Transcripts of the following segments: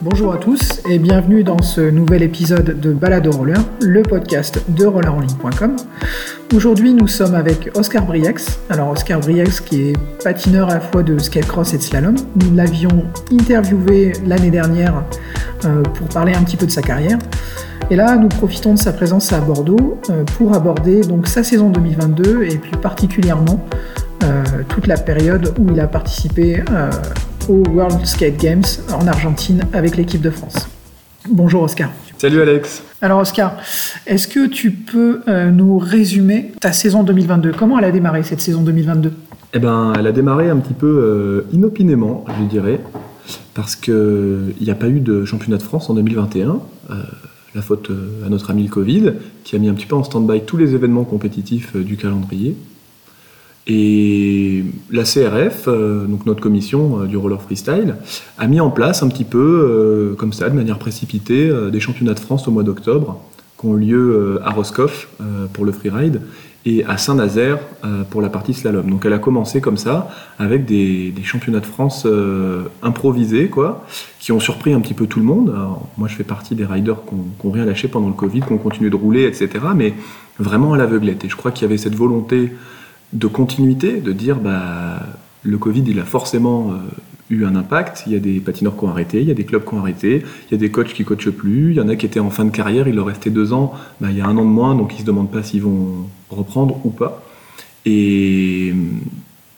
Bonjour à tous et bienvenue dans ce nouvel épisode de Balade au roller, le podcast de rollerenligne.com. Aujourd'hui, nous sommes avec Oscar Briex. Alors, Oscar Briex, qui est patineur à la fois de skatecross et de slalom. Nous l'avions interviewé l'année dernière euh, pour parler un petit peu de sa carrière. Et là, nous profitons de sa présence à Bordeaux euh, pour aborder donc sa saison 2022 et plus particulièrement euh, toute la période où il a participé au World Skate Games en Argentine avec l'équipe de France. Bonjour Oscar. Salut Alex. Alors Oscar, est-ce que tu peux euh, nous résumer ta saison 2022 Comment elle a démarré cette saison 2022 Eh ben, elle a démarré un petit peu euh, inopinément, je dirais, parce qu'il n'y a pas eu de championnat de France en 2021. Euh, la faute à notre ami le Covid, qui a mis un petit peu en stand-by tous les événements compétitifs du calendrier. Et la CRF, euh, donc notre commission euh, du roller freestyle, a mis en place un petit peu, euh, comme ça, de manière précipitée, des championnats de France au mois d'octobre, qui ont lieu à Roscoff pour le freeride et à Saint-Nazaire pour la partie slalom. Donc elle a commencé comme ça, avec des, championnats de France improvisés, quoi, qui ont surpris un petit peu tout le monde. moi, je fais partie des riders qui n'ont rien lâché pendant le Covid, qui ont continué de rouler, etc. Mais vraiment à l'aveuglette. Et je crois qu'il y avait cette volonté de continuité, de dire bah, le Covid, il a forcément euh, eu un impact. Il y a des patineurs qui ont arrêté, il y a des clubs qui ont arrêté, il y a des coachs qui coachent plus, il y en a qui étaient en fin de carrière, il leur restait deux ans, bah, il y a un an de moins, donc ils se demandent pas s'ils vont reprendre ou pas. Et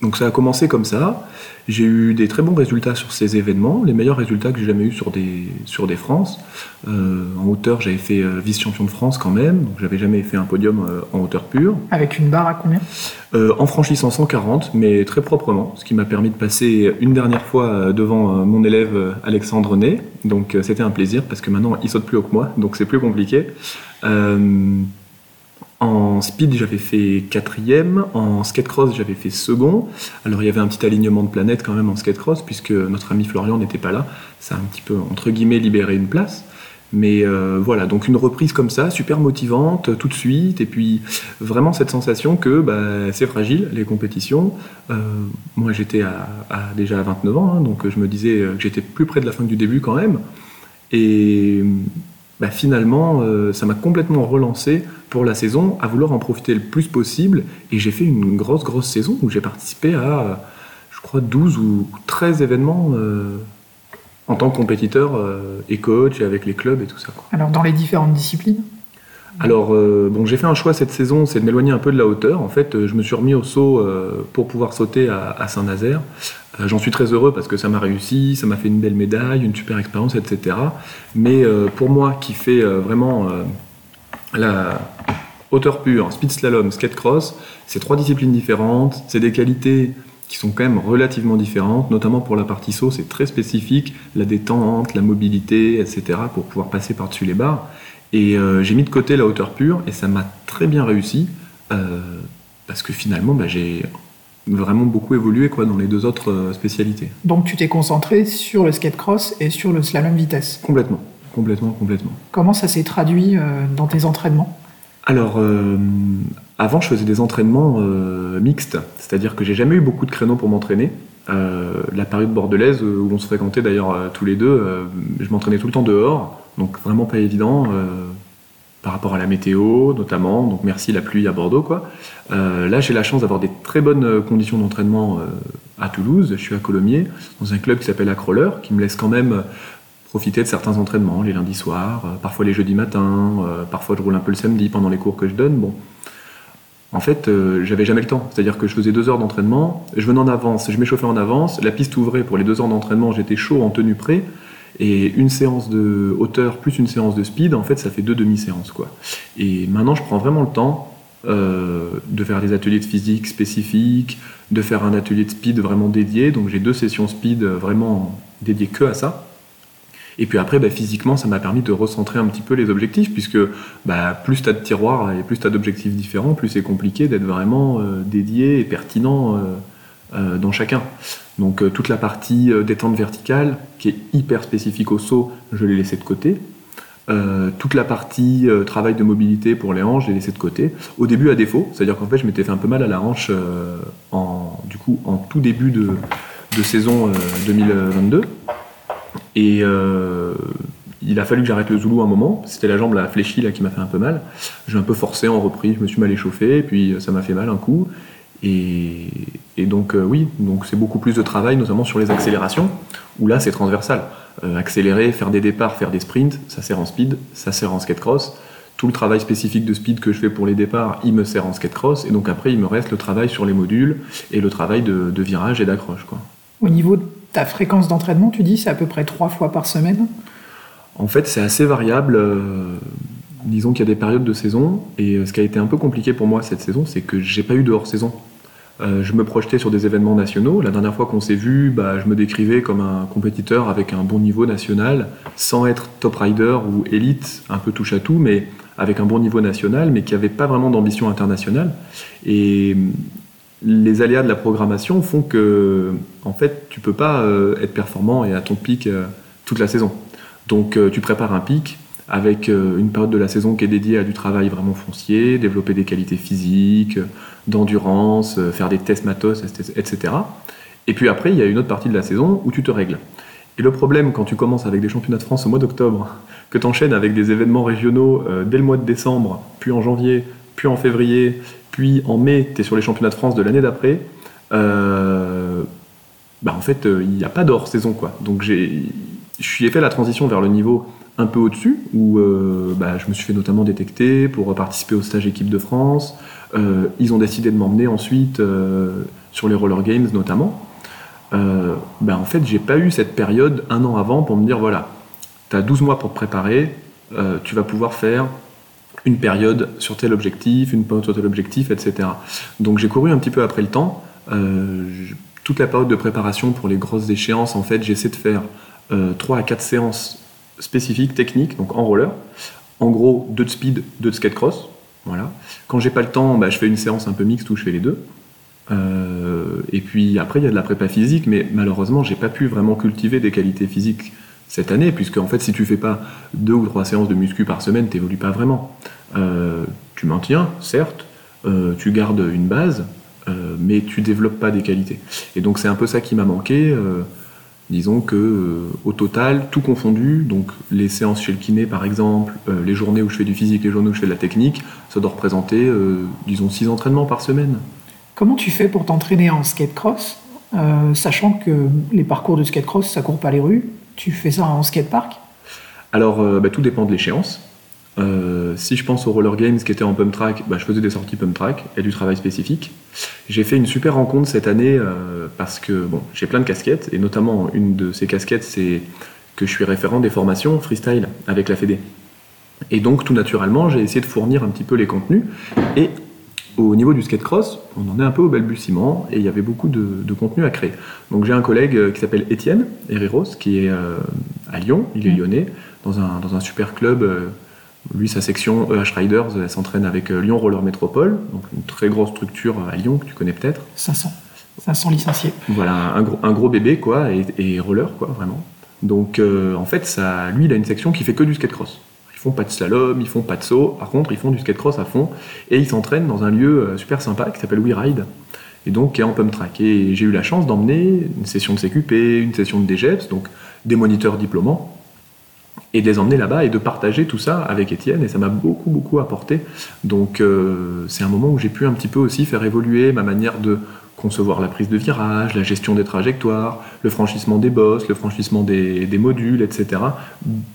donc ça a commencé comme ça. J'ai eu des très bons résultats sur ces événements, les meilleurs résultats que j'ai jamais eu sur des, sur des France. Euh, en hauteur, j'avais fait euh, vice-champion de France quand même, donc j'avais jamais fait un podium euh, en hauteur pure. Avec une barre à combien? En franchissant 140, mais très proprement, ce qui m'a permis de passer une dernière fois devant mon élève Alexandre Ney. Donc c'était un plaisir parce que maintenant il saute plus haut que moi, donc c'est plus compliqué. En speed, j'avais fait quatrième. En skatecross, j'avais fait second. Alors, il y avait un petit alignement de planètes quand même en skatecross, puisque notre ami Florian n'était pas là. Ça a un petit peu, entre guillemets, libéré une place. Mais euh, voilà, donc une reprise comme ça, super motivante, tout de suite. Et puis, vraiment cette sensation que bah, c'est fragile, les compétitions. Euh, moi, j'étais déjà à 29 ans, hein, donc je me disais que j'étais plus près de la fin du début quand même. Et bah, finalement, euh, ça m'a complètement relancé pour la saison, à vouloir en profiter le plus possible. Et j'ai fait une grosse, grosse saison où j'ai participé à, je crois, 12 ou 13 événements euh, en tant que compétiteur euh, et coach et avec les clubs et tout ça. Alors, dans les différentes disciplines? Alors, bon, j'ai fait un choix cette saison, c'est de m'éloigner un peu de la hauteur. En fait, je me suis remis au saut pour pouvoir sauter à Saint-Nazaire. Euh, j'en suis très heureux parce que ça m'a réussi, ça m'a fait une belle médaille, une super expérience, etc. Mais euh, pour moi qui fais euh, vraiment la hauteur pure, speed slalom, skate cross, c'est trois disciplines différentes, c'est des qualités qui sont quand même relativement différentes, notamment pour la partie saut, c'est très spécifique, la détente, la mobilité, etc., pour pouvoir passer par-dessus les barres. Et j'ai mis de côté la hauteur pure et ça m'a très bien réussi parce que finalement, bah, j'ai vraiment beaucoup évolué quoi, dans les deux autres euh, spécialités. Donc tu t'es concentré sur le skate cross et sur le slalom vitesse Complètement, complètement, complètement. Comment ça s'est traduit euh, dans tes entraînements? Alors, euh, avant je faisais des entraînements mixtes, c'est-à-dire que j'ai jamais eu beaucoup de créneaux pour m'entraîner. la période bordelaise où on se fréquentait d'ailleurs tous les deux, je m'entraînais tout le temps dehors, donc vraiment pas évident par rapport à la météo notamment, donc merci la pluie à Bordeaux quoi. Euh, là j'ai la chance d'avoir des très bonnes euh, conditions d'entraînement euh, à Toulouse, je suis à Colomiers, dans un club qui s'appelle Acroller, qui me laisse quand même profiter de certains entraînements les lundis soirs, parfois les jeudis matins, parfois je roule un peu le samedi pendant les cours que je donne. Bon, en fait, j'avais jamais le temps. C'est-à-dire que je faisais deux heures d'entraînement, je venais en avance, je m'échauffais en avance, la piste ouvrait pour les deux heures d'entraînement, j'étais chaud en tenue prêt. Et une séance de hauteur plus une séance de speed, en fait, ça fait deux demi-séances. quoi. Et maintenant, je prends vraiment le temps euh, de faire des ateliers de physique spécifiques, de faire un atelier de speed vraiment dédié. Donc j'ai deux sessions speed vraiment dédiées que à ça. Et puis après, bah, physiquement, ça m'a permis de recentrer un petit peu les objectifs, puisque bah, plus tu as de tiroirs et plus tu as d'objectifs différents, plus c'est compliqué d'être vraiment euh, dédié et pertinent euh, dans chacun. Donc euh, toute la partie euh, détente verticale, qui est hyper spécifique au saut, je l'ai laissé de côté. Euh, toute la partie travail de mobilité pour les hanches, je l'ai laissé de côté. Au début à défaut, c'est-à-dire qu'en fait je m'étais fait un peu mal à la hanche en, du coup, en tout début de, saison 2022. Et il a fallu que j'arrête le Zoulou un moment. C'était la jambe la fléchie là qui m'a fait un peu mal. J'ai un peu forcé en repris, je me suis mal échauffé, puis ça m'a fait mal un coup. Et, donc oui, donc c'est beaucoup plus de travail, notamment sur les accélérations, où là c'est transversal. accélérer, faire des départs, faire des sprints, ça sert en speed, ça sert en skate cross tout le travail spécifique de speed que je fais pour les départs, il me sert en skate cross, et donc après il me reste le travail sur les modules et le travail de, virage et d'accroche. Au niveau de ta fréquence d'entraînement, tu dis c'est à peu près trois fois par semaine? En fait, c'est assez variable. Euh, disons qu'il y a des périodes de saison, et euh, ce qui a été un peu compliqué pour moi cette saison, c'est que j'ai pas eu de hors-saison. Euh, je me projetais sur des événements nationaux. La dernière fois qu'on s'est vu, bah, je me décrivais comme un compétiteur avec un bon niveau national, sans être top rider ou élite, un peu touche à tout, mais avec un bon niveau national, mais qui n'avait pas vraiment d'ambition internationale. Et les aléas de la programmation font que, en fait, tu peux pas euh, être performant et à ton pic euh, toute la saison. Donc, tu prépares un pic avec une période de la saison qui est dédiée à du travail vraiment foncier, développer des qualités physiques, d'endurance, faire des tests matos, etc. Et puis après, il y a une autre partie de la saison où tu te règles. Et le problème quand tu commences avec des championnats de France au mois d'octobre, que tu enchaînes avec des événements régionaux euh, dès le mois de décembre, puis en janvier, puis en février, puis en mai, tu es sur les championnats de France de l'année d'après, euh, bah en fait, euh, il n'y a pas d'hors saison. Quoi. Donc j'ai fait la transition vers le niveau un peu au-dessus, où bah, je me suis fait notamment détecter pour participer au stage équipe de France. ils ont décidé de m'emmener ensuite sur les Roller Games notamment. bah, en fait, j'ai pas eu cette période un an avant pour me dire voilà, tu as 12 mois pour préparer, euh, tu vas pouvoir faire une période sur tel objectif, une période sur tel objectif, etc. Donc j'ai couru un petit peu après le temps. Euh, toute la période de préparation pour les grosses échéances, en fait, j'essaie de faire 3 euh, à 4 séances spécifiques, techniques, donc en roller. En gros, 2 de speed, 2 de skate cross. Voilà. Quand j'ai pas le temps, bah, je fais une séance un peu mixte où je fais les deux. et puis après, il y a de la prépa physique, mais malheureusement, j'ai pas pu vraiment cultiver des qualités physiques cette année, puisque en fait, si tu fais pas deux ou trois séances de muscu par semaine, tu n'évolues pas vraiment. Euh, tu maintiens, certes, euh, tu gardes une base, euh, mais tu développes pas des qualités. Et donc c'est un peu ça qui m'a manqué. Disons que au total, tout confondu, donc les séances chez le kiné par exemple, les journées où je fais du physique, les journées où je fais de la technique, ça doit représenter, disons, six entraînements par semaine. Comment tu fais pour t'entraîner en skate cross, sachant que les parcours de skate cross, ça court pas les rues tu fais ça en skatepark Alors, euh, bah, tout dépend de l'échéance. Euh, si je pense aux roller games qui étaient en pump track, bah, je faisais des sorties pump track et du travail spécifique. J'ai fait une super rencontre cette année euh, parce que bon, j'ai plein de casquettes et notamment une de ces casquettes, c'est que je suis référent des formations freestyle avec la Fédé. Et donc, tout naturellement, j'ai essayé de fournir un petit peu les contenus. Et au niveau du skate cross, on en est un peu au balbutiement et il y avait beaucoup de, contenu à créer. Donc j'ai un collègue euh, qui s'appelle Étienne Herreros, qui est euh, à Lyon, il est lyonnais, dans un, dans un super club. Euh, lui, sa section EH Riders, elle s'entraîne avec Lyon Roller Métropole, donc une très grosse structure à Lyon que tu connais peut-être. 500. 500 licenciés. Voilà, un gros, un gros bébé, quoi, et, roller, quoi, vraiment. Donc en fait, ça, lui, il a une section qui fait que du skate cross. Ils font pas de slalom, ils font pas de saut. Par contre, ils font du skate cross à fond et ils s'entraînent dans un lieu euh, super sympa qui s'appelle WeRide et donc qui est en pump track. Et j'ai eu la chance d'emmener une session de CQP, une session de DGEPS, donc des moniteurs diplômants, et de les emmener là-bas et de partager tout ça avec Étienne et ça m'a beaucoup beaucoup apporté. Donc euh, c'est un moment où j'ai pu un petit peu aussi faire évoluer ma manière de concevoir la prise de virage, la gestion des trajectoires, le franchissement des bosses, le franchissement des, modules, etc.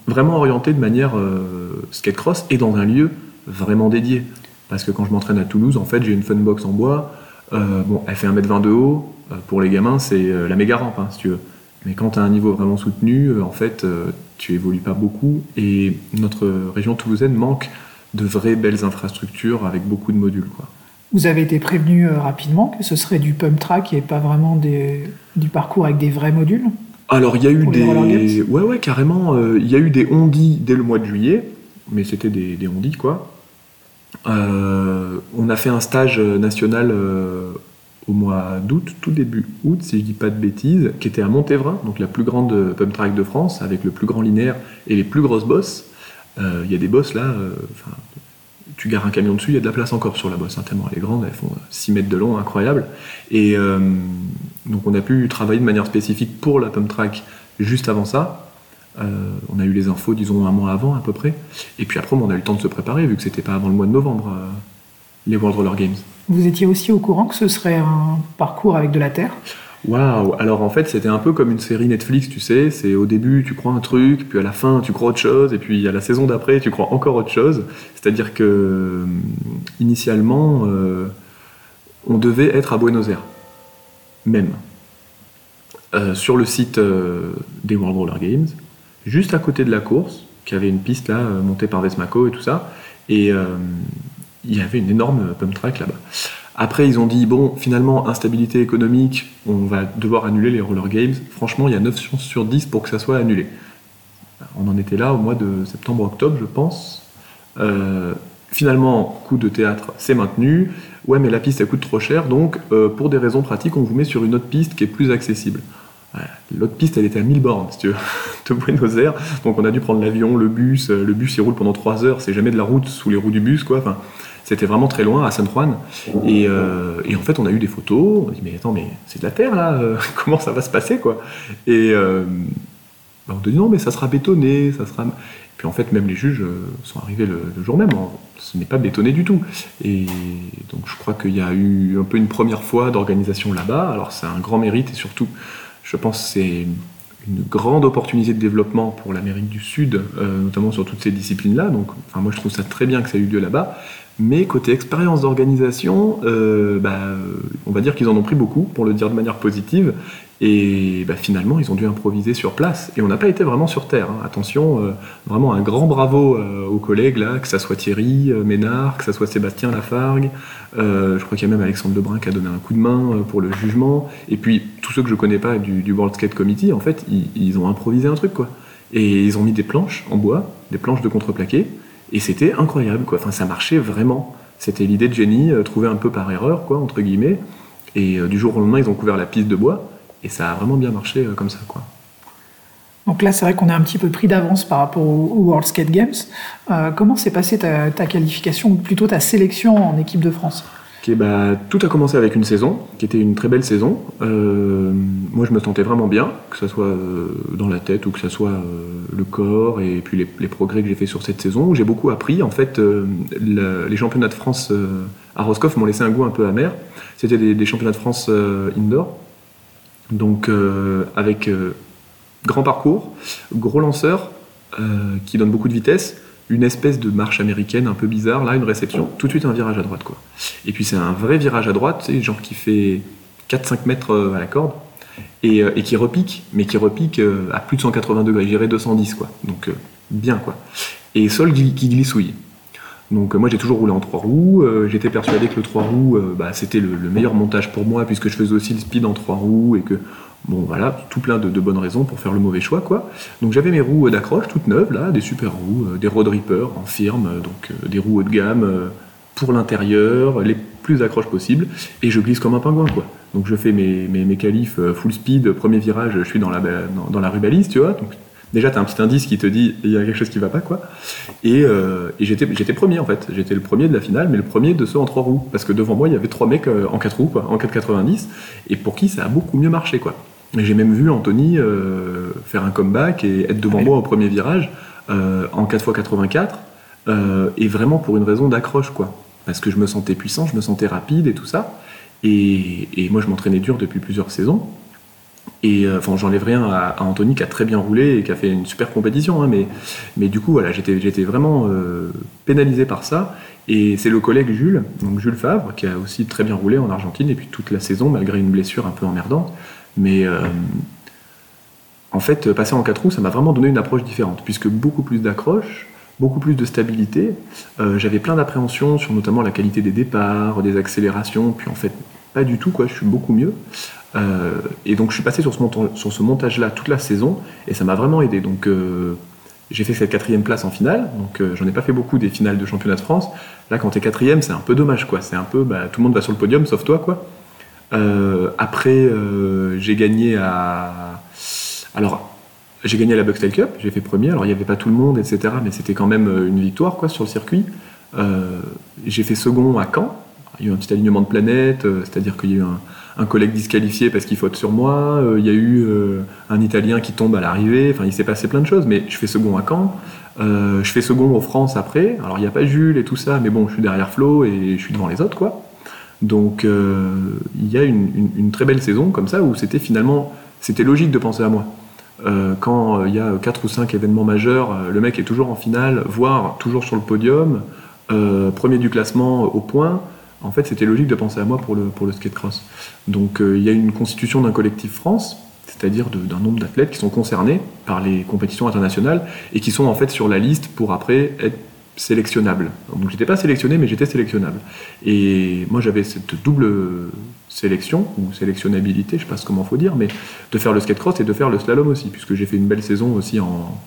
Vraiment orienté de manière euh, skate cross et dans un lieu vraiment dédié. Parce que quand je m'entraîne à Toulouse, en fait, j'ai une funbox en bois. Euh, bon, elle fait 1m20 de haut. Euh, pour les gamins, c'est la méga rampe, hein, si tu veux. Mais quand tu as un niveau vraiment soutenu, en fait, tu évolues pas beaucoup. Et notre région toulousaine manque de vraies belles infrastructures avec beaucoup de modules. Quoi. Vous avez été prévenu euh, rapidement que ce serait du pump track et pas vraiment du parcours avec des vrais modules? Alors il y a eu des. Ouais, ouais, carrément. Euh, il y a eu des ondis dès le mois de juillet, mais c'était des, des ondis quoi. Euh, on a fait un stage national au mois d'août, tout début août, si je dis pas de bêtises, qui était à Montévrain, donc la plus grande pump track de France, avec le plus grand linéaire et les plus grosses bosses. Il y a des bosses là, tu gares un camion dessus, il y a de la place encore sur la bosse, hein, tellement elle est grande, elles font 6 mètres de long, incroyable. Et euh, donc on a pu travailler de manière spécifique pour la pump track juste avant ça. on a eu les infos, disons, un mois avant à peu près. Et puis après, on a eu le temps de se préparer, vu que c'était pas avant le mois de novembre, les World Roller Games. Vous étiez aussi au courant que ce serait un parcours avec de la terre? Waouh Alors en fait, c'était un peu comme une série Netflix, tu sais. C'est au début, tu crois un truc, puis à la fin, tu crois autre chose, et puis à la saison d'après, tu crois encore autre chose. C'est-à-dire que euh, initialement, euh, on devait être à Buenos Aires, même, euh, sur le site des World Roller Games, juste à côté de la course, qui avait une piste là montée par Vesmaco et tout ça, et il y avait une énorme pump track là-bas. Après, ils ont dit, bon, finalement, instabilité économique, on va devoir annuler les roller games. Franchement, il y a 9 chances sur 10 pour que ça soit annulé. On en était là au mois de septembre-octobre, je pense. Euh, finalement, coup de théâtre, c'est maintenu. Ouais, mais la piste, elle coûte trop cher, donc euh, pour des raisons pratiques, on vous met sur une autre piste qui est plus accessible. L'autre piste, elle était à 1000 bornes, si tu veux, de Buenos Aires. Donc on a dû prendre l'avion, le bus. Le bus, il roule pendant 3 heures. C'est jamais de la route sous les roues du bus, quoi. Enfin, c'était vraiment très loin, à San Juan. Euh, et, en fait, on a eu des photos. On dit, mais attends, mais c'est de la terre là euh, Comment ça va se passer quoi? Et euh, bah, on te dit, non, mais ça sera bétonné, ça sera. puis en fait, même les juges sont arrivés le, jour même. Ce n'est pas bétonné du tout. Et donc, je crois qu'il y a eu un peu une première fois d'organisation là-bas. Alors, c'est un grand mérite et surtout, je pense que c'est une grande opportunité de développement pour l'Amérique du Sud, notamment sur toutes ces disciplines-là. Donc, enfin, moi, je trouve ça très bien que ça ait eu lieu là-bas. Mais côté expérience d'organisation, euh, bah, on va dire qu'ils en ont pris beaucoup, pour le dire de manière positive. Et bah, finalement, ils ont dû improviser sur place. Et on n'a pas été vraiment sur terre. Hein. Attention, euh, vraiment un grand bravo euh, aux collègues, là, que ça soit Thierry Ménard, que ça soit Sébastien Lafargue. je crois qu'il y a même Alexandre Lebrun qui a donné un coup de main pour le jugement. Et puis, tous ceux que je connais pas du, World Skate Committee, en fait, ils, ils, ont improvisé un truc, quoi. Et ils ont mis des planches en bois, des planches de contreplaqué. Et c'était incroyable, quoi. Ça marchait vraiment. C'était l'idée de génie, euh, trouvée un peu par erreur, quoi, entre guillemets. Et euh, du jour au lendemain, ils ont couvert la piste de bois. Et ça a vraiment bien marché euh, comme ça, quoi. Donc là, c'est vrai qu'on est un petit peu pris d'avance par rapport au, World Skate Games. comment s'est passée ta, ta, qualification, ou plutôt ta sélection en équipe de France? Bah, tout a commencé avec une saison, qui était une très belle saison. Euh, moi, je me sentais vraiment bien, que ce soit euh, dans la tête ou que ce soit euh, le corps, et puis les, progrès que j'ai fait sur cette saison. J'ai beaucoup appris. En fait, les championnats de France à Roscoff m'ont laissé un goût un peu amer. C'était des, championnats de France indoor, donc avec grand parcours, gros lanceur, qui donne beaucoup de vitesse une espèce de marche américaine un peu bizarre, là, une réception, tout de suite un virage à droite, quoi. Et puis c'est un vrai virage à droite, genre qui fait 4-5 mètres euh, à la corde, euh, et, qui repique, mais qui repique euh, à plus de 180 degrés, j'irais 210, quoi. Donc bien, quoi. Et sol qui glissouille. Donc moi j'ai toujours roulé en 3 roues, j'étais persuadé que le 3 roues bah, c'était le, le, meilleur montage pour moi puisque je faisais aussi le speed en 3 roues et que Bon voilà, tout plein de, bonnes raisons pour faire le mauvais choix quoi. Donc j'avais mes roues d'accroche toutes neuves là, des super roues, euh, des Road Reaper en firme, euh, donc euh, des roues haut de gamme pour l'intérieur, les plus accroches possibles, et je glisse comme un pingouin quoi. Donc je fais mes, mes, qualifs full speed, premier virage, je suis dans la, dans, la tu vois. Donc déjà tu as un petit indice qui te dit il y a quelque chose qui va pas quoi. Et, et j'étais, j'étais premier en fait, j'étais le premier de la finale, mais le premier de ceux en trois roues, parce que devant moi il y avait trois mecs en quatre roues quoi, en 4,90, et pour qui ça a beaucoup mieux marché quoi. J'ai même vu Anthony euh, faire un comeback et être devant moi au premier virage euh, en 4x84 euh, et vraiment pour une raison d'accroche quoi. Parce que je me sentais puissant, je me sentais rapide et tout ça. Et, moi je m'entraînais dur depuis plusieurs saisons. Et enfin, j'enlève rien à, Anthony qui a très bien roulé et qui a fait une super compétition, hein, mais, mais du coup, voilà, j'étais, j'étais vraiment pénalisé par ça. Et c'est le collègue Jules, donc Jules Favre, qui a aussi très bien roulé en Argentine et puis toute la saison, malgré une blessure un peu emmerdante. Mais euh, en fait, passer en 4 roues, ça m'a vraiment donné une approche différente, puisque beaucoup plus d'accroche, beaucoup plus de stabilité. Euh, j'avais plein d'appréhensions sur notamment la qualité des départs, des accélérations, puis en fait, pas du tout, quoi, je suis beaucoup mieux. Euh, et donc, je suis passé sur ce, sur ce montage-là toute la saison, et ça m'a vraiment aidé. Donc, j'ai fait cette quatrième place en finale, donc j'en ai pas fait beaucoup des finales de championnat de France. Là, quand t'es quatrième, c'est un peu dommage, quoi. C'est un peu, bah, tout le monde va sur le podium, sauf toi, quoi. Euh, après, euh, j'ai gagné à. Alors, j'ai gagné la Buckstyle Cup, j'ai fait premier. Alors, il n'y avait pas tout le monde, etc. Mais c'était quand même euh, une victoire quoi, sur le circuit. j'ai fait second à Caen. Il y a eu un petit alignement de planètes, c'est-à-dire qu'il y a eu un collègue disqualifié parce qu'il faute sur moi, il y a eu un Italien qui tombe à l'arrivée, enfin il s'est passé plein de choses, mais je fais second à Caen, je fais second aux France après, alors il n'y a pas Jules et tout ça, mais bon, je suis derrière Flo et je suis devant les autres, quoi. Donc il y a une, une, très belle saison comme ça où c'était finalement, c'était logique de penser à moi. quand il y a 4 ou 5 événements majeurs, le mec est toujours en finale, voire toujours sur le podium, premier du classement au point, en fait, c'était logique de penser à moi pour le, pour le skate cross. Donc, euh, il y a une constitution d'un collectif France, c'est-à-dire d'un nombre d'athlètes qui sont concernés par les compétitions internationales et qui sont en fait sur la liste pour après être sélectionnables. Donc, j'étais pas sélectionné, mais j'étais sélectionnable. Et moi, j'avais cette double sélection ou sélectionnabilité, je sais pas comment faut dire, mais de faire le skate cross et de faire le slalom aussi, puisque j'ai fait une belle saison aussi en,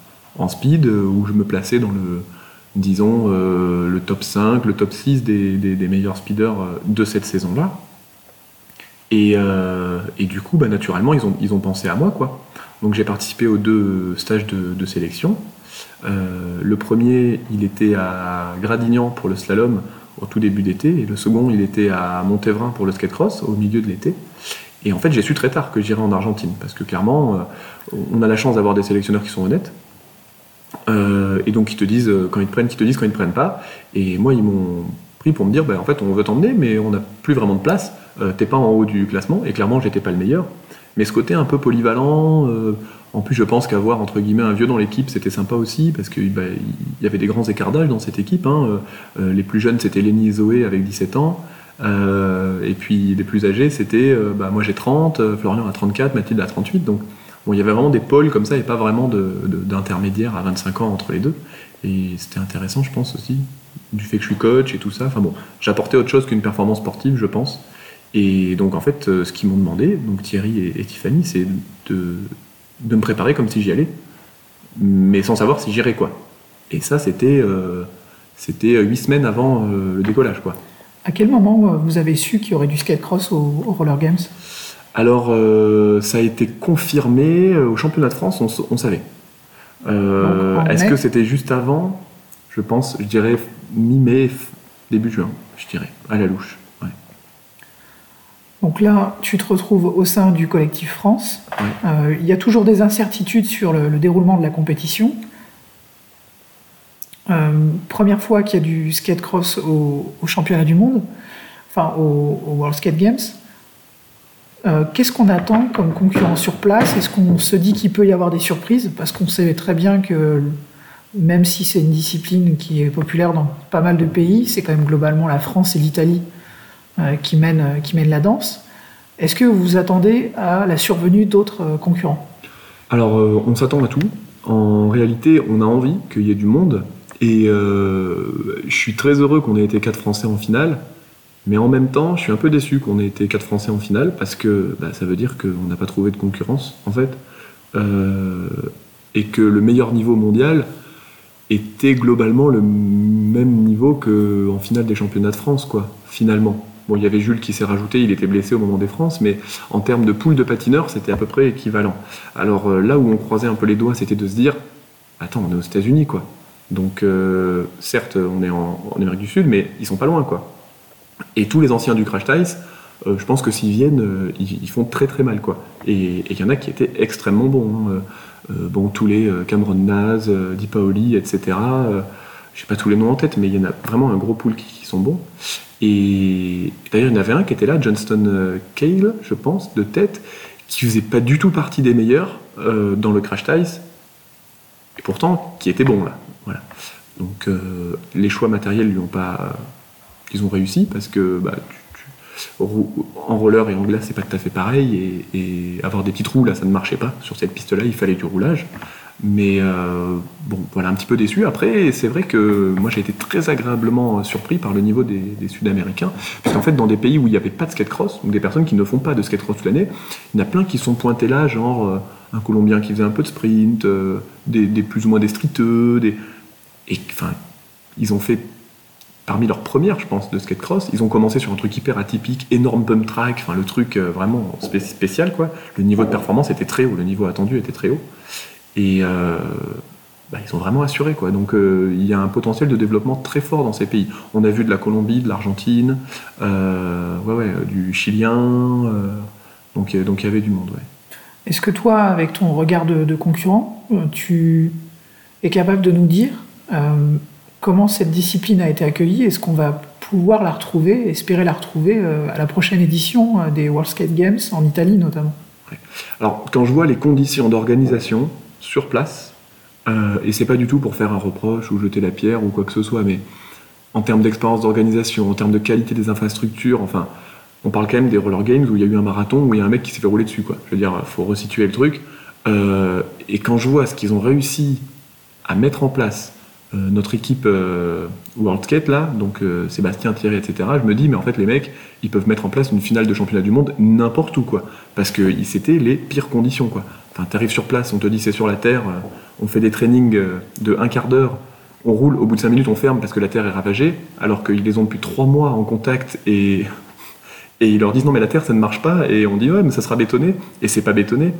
speed où je me plaçais dans le disons, euh, le top 5, le top 6 des, meilleurs speeders euh, de cette saison-là. Euh, et, du coup, bah, naturellement, ils ont, ils ont pensé à moi. quoi. Donc j'ai participé aux deux stages de, sélection. Le premier, il était à Gradignan pour le slalom au tout début d'été, et le second, il était à Montévrain pour le skate cross au milieu de l'été. Et en fait, j'ai su très tard que j'irais en Argentine, parce que clairement, on a la chance d'avoir des sélectionneurs qui sont honnêtes. Euh, et donc ils te disent euh, quand ils te prennent, qu'ils te disent quand ils ne prennent pas. Et moi ils m'ont pris pour me dire, bah, en fait on veut t'emmener, mais on n'a plus vraiment de place. Euh, t'es pas en haut du classement. Et clairement j'étais pas le meilleur. Mais ce côté un peu polyvalent, en plus je pense qu'avoir entre guillemets un vieux dans l'équipe c'était sympa aussi parce qu'il bah, y avait des grands écartages dans cette équipe. Hein. les plus jeunes c'était Lenny et Zoé avec 17 ans. et puis les plus âgés c'était bah, moi j'ai 30, Florian a 34, Mathilde a 38. Donc il y avait vraiment des pôles comme ça et pas vraiment d'intermédiaire à 25 ans entre les deux. Et c'était intéressant, je pense aussi, du fait que je suis coach et tout ça. Enfin bon, j'apportais autre chose qu'une performance sportive, je pense. Et donc en fait, euh, ce qu'ils m'ont demandé, donc Thierry et, Tiffany, c'est de, de, me préparer comme si j'y allais, mais sans savoir si j'irais quoi. Et ça, c'était euh, c'était huit semaines avant euh, le décollage, quoi. À quel moment vous avez su qu'il y aurait du skate cross au Roller Games? Alors, euh, ça a été confirmé euh, au championnat de France, on, savait. Euh, est-ce que c'était juste avant? Je pense, je dirais mi-mai, début juin, je dirais, à la louche. Donc là, tu te retrouves au sein du collectif France. Il y a toujours des incertitudes sur le, déroulement de la compétition. première fois qu'il y a du skate cross au, championnat du monde, enfin au World Skate Games. Euh, qu'est-ce qu'on attend comme concurrent sur place? Est-ce qu'on se dit qu'il peut y avoir des surprises? Parce qu'on sait très bien que même si c'est une discipline qui est populaire dans pas mal de pays, c'est quand même globalement la France et l'Italie euh, qui, mènent, qui mènent la danse. Est-ce que vous vous attendez à la survenue d'autres euh, concurrents? Alors, on s'attend à tout. En réalité, on a envie qu'il y ait du monde. Et je suis très heureux qu'on ait été quatre Français en finale. Mais en même temps, je suis un peu déçu qu'on ait été quatre Français en finale parce que bah, ça veut dire qu'on n'a pas trouvé de concurrence en fait. Euh, et que le meilleur niveau mondial était globalement le même niveau qu'en finale des championnats de France, quoi, finalement. Bon, il y avait Jules qui s'est rajouté, il était blessé au moment des France, mais en termes de poule de patineurs, c'était à peu près équivalent. Alors euh, là où on croisait un peu les doigts, c'était de se dire, attends, on est aux États-Unis, quoi. Donc, euh, certes, on est en, Amérique du Sud, mais ils sont pas loin, quoi. Et tous les anciens du Crash Tice, euh, je pense que s'ils viennent, ils, font très très mal. quoi. Et il y en a qui étaient extrêmement bons. Hein. Bon, tous les Cameron Naz, Di Paoli, etc. je sais pas tous les noms en tête, mais il y en a vraiment un gros pool qui, sont bons. Et d'ailleurs, il y en avait un qui était là, Johnston Cale, je pense, de tête, qui faisait pas du tout partie des meilleurs dans le Crash Tice, et pourtant qui était bon là. Voilà. Donc les choix matériels lui ont pas qu'ils ont réussi parce que bah, en roller et en glace, c'est pas tout à fait pareil. Et, avoir des petits trous, là, ça ne marchait pas. Sur cette piste-là, il fallait du roulage. Mais euh, bon, voilà, un petit peu déçu. Après, c'est vrai que moi, j'ai été très agréablement surpris par le niveau des, Sud-Américains. Puisqu'en fait, dans des pays où il n'y avait pas de skate cross, donc des personnes qui ne font pas de skate cross toute l'année, il y en a plein qui sont pointés là, genre euh, un Colombien qui faisait un peu de sprint, euh, des, plus ou moins des streeteux, des... et enfin, ils ont fait parmi leurs premières, je pense, de skate cross. Ils ont commencé sur un truc hyper atypique, énorme bump track, enfin le truc euh, vraiment spécial quoi. Le niveau de performance était très haut, le niveau attendu était très haut. Et, euh, bah, ils sont vraiment assurés. Quoi. Donc il y a un potentiel de développement très fort dans ces pays. On a vu de la Colombie, de l'Argentine, ouais, ouais, du Chilien, donc il y avait du monde. Ouais. Est-ce que toi, avec ton regard de, concurrent, tu es capable de nous dire comment cette discipline a été accueillie? Est-ce qu'on va pouvoir la retrouver, espérer la retrouver euh, à la prochaine édition euh, des World Skate Games en Italie notamment? Alors quand je vois les conditions d'organisation sur place, euh, et c'est pas du tout pour faire un reproche ou jeter la pierre ou quoi que ce soit, mais en termes d'expérience d'organisation, en termes de qualité des infrastructures, enfin, on parle quand même des roller games où il y a eu un marathon où il y a un mec qui s'est fait rouler dessus, quoi. Je veux dire, faut resituer le truc. et quand je vois ce qu'ils ont réussi à mettre en place euh, notre équipe euh, World Skate là, donc euh, Sébastien Thierry, etc. Je me dis mais en fait les mecs ils peuvent mettre en place une finale de championnat du monde n'importe où quoi, parce que c'était les pires conditions quoi. Enfin t'arrives sur place, on te dit c'est sur la terre, on fait des trainings de un quart d'heure, on roule, au bout de cinq minutes on ferme parce que la terre est ravagée, alors qu'ils les ont depuis trois mois en contact et et ils leur disent non mais la terre ça ne marche pas et on dit ouais mais ça sera bétonné et c'est pas bétonné.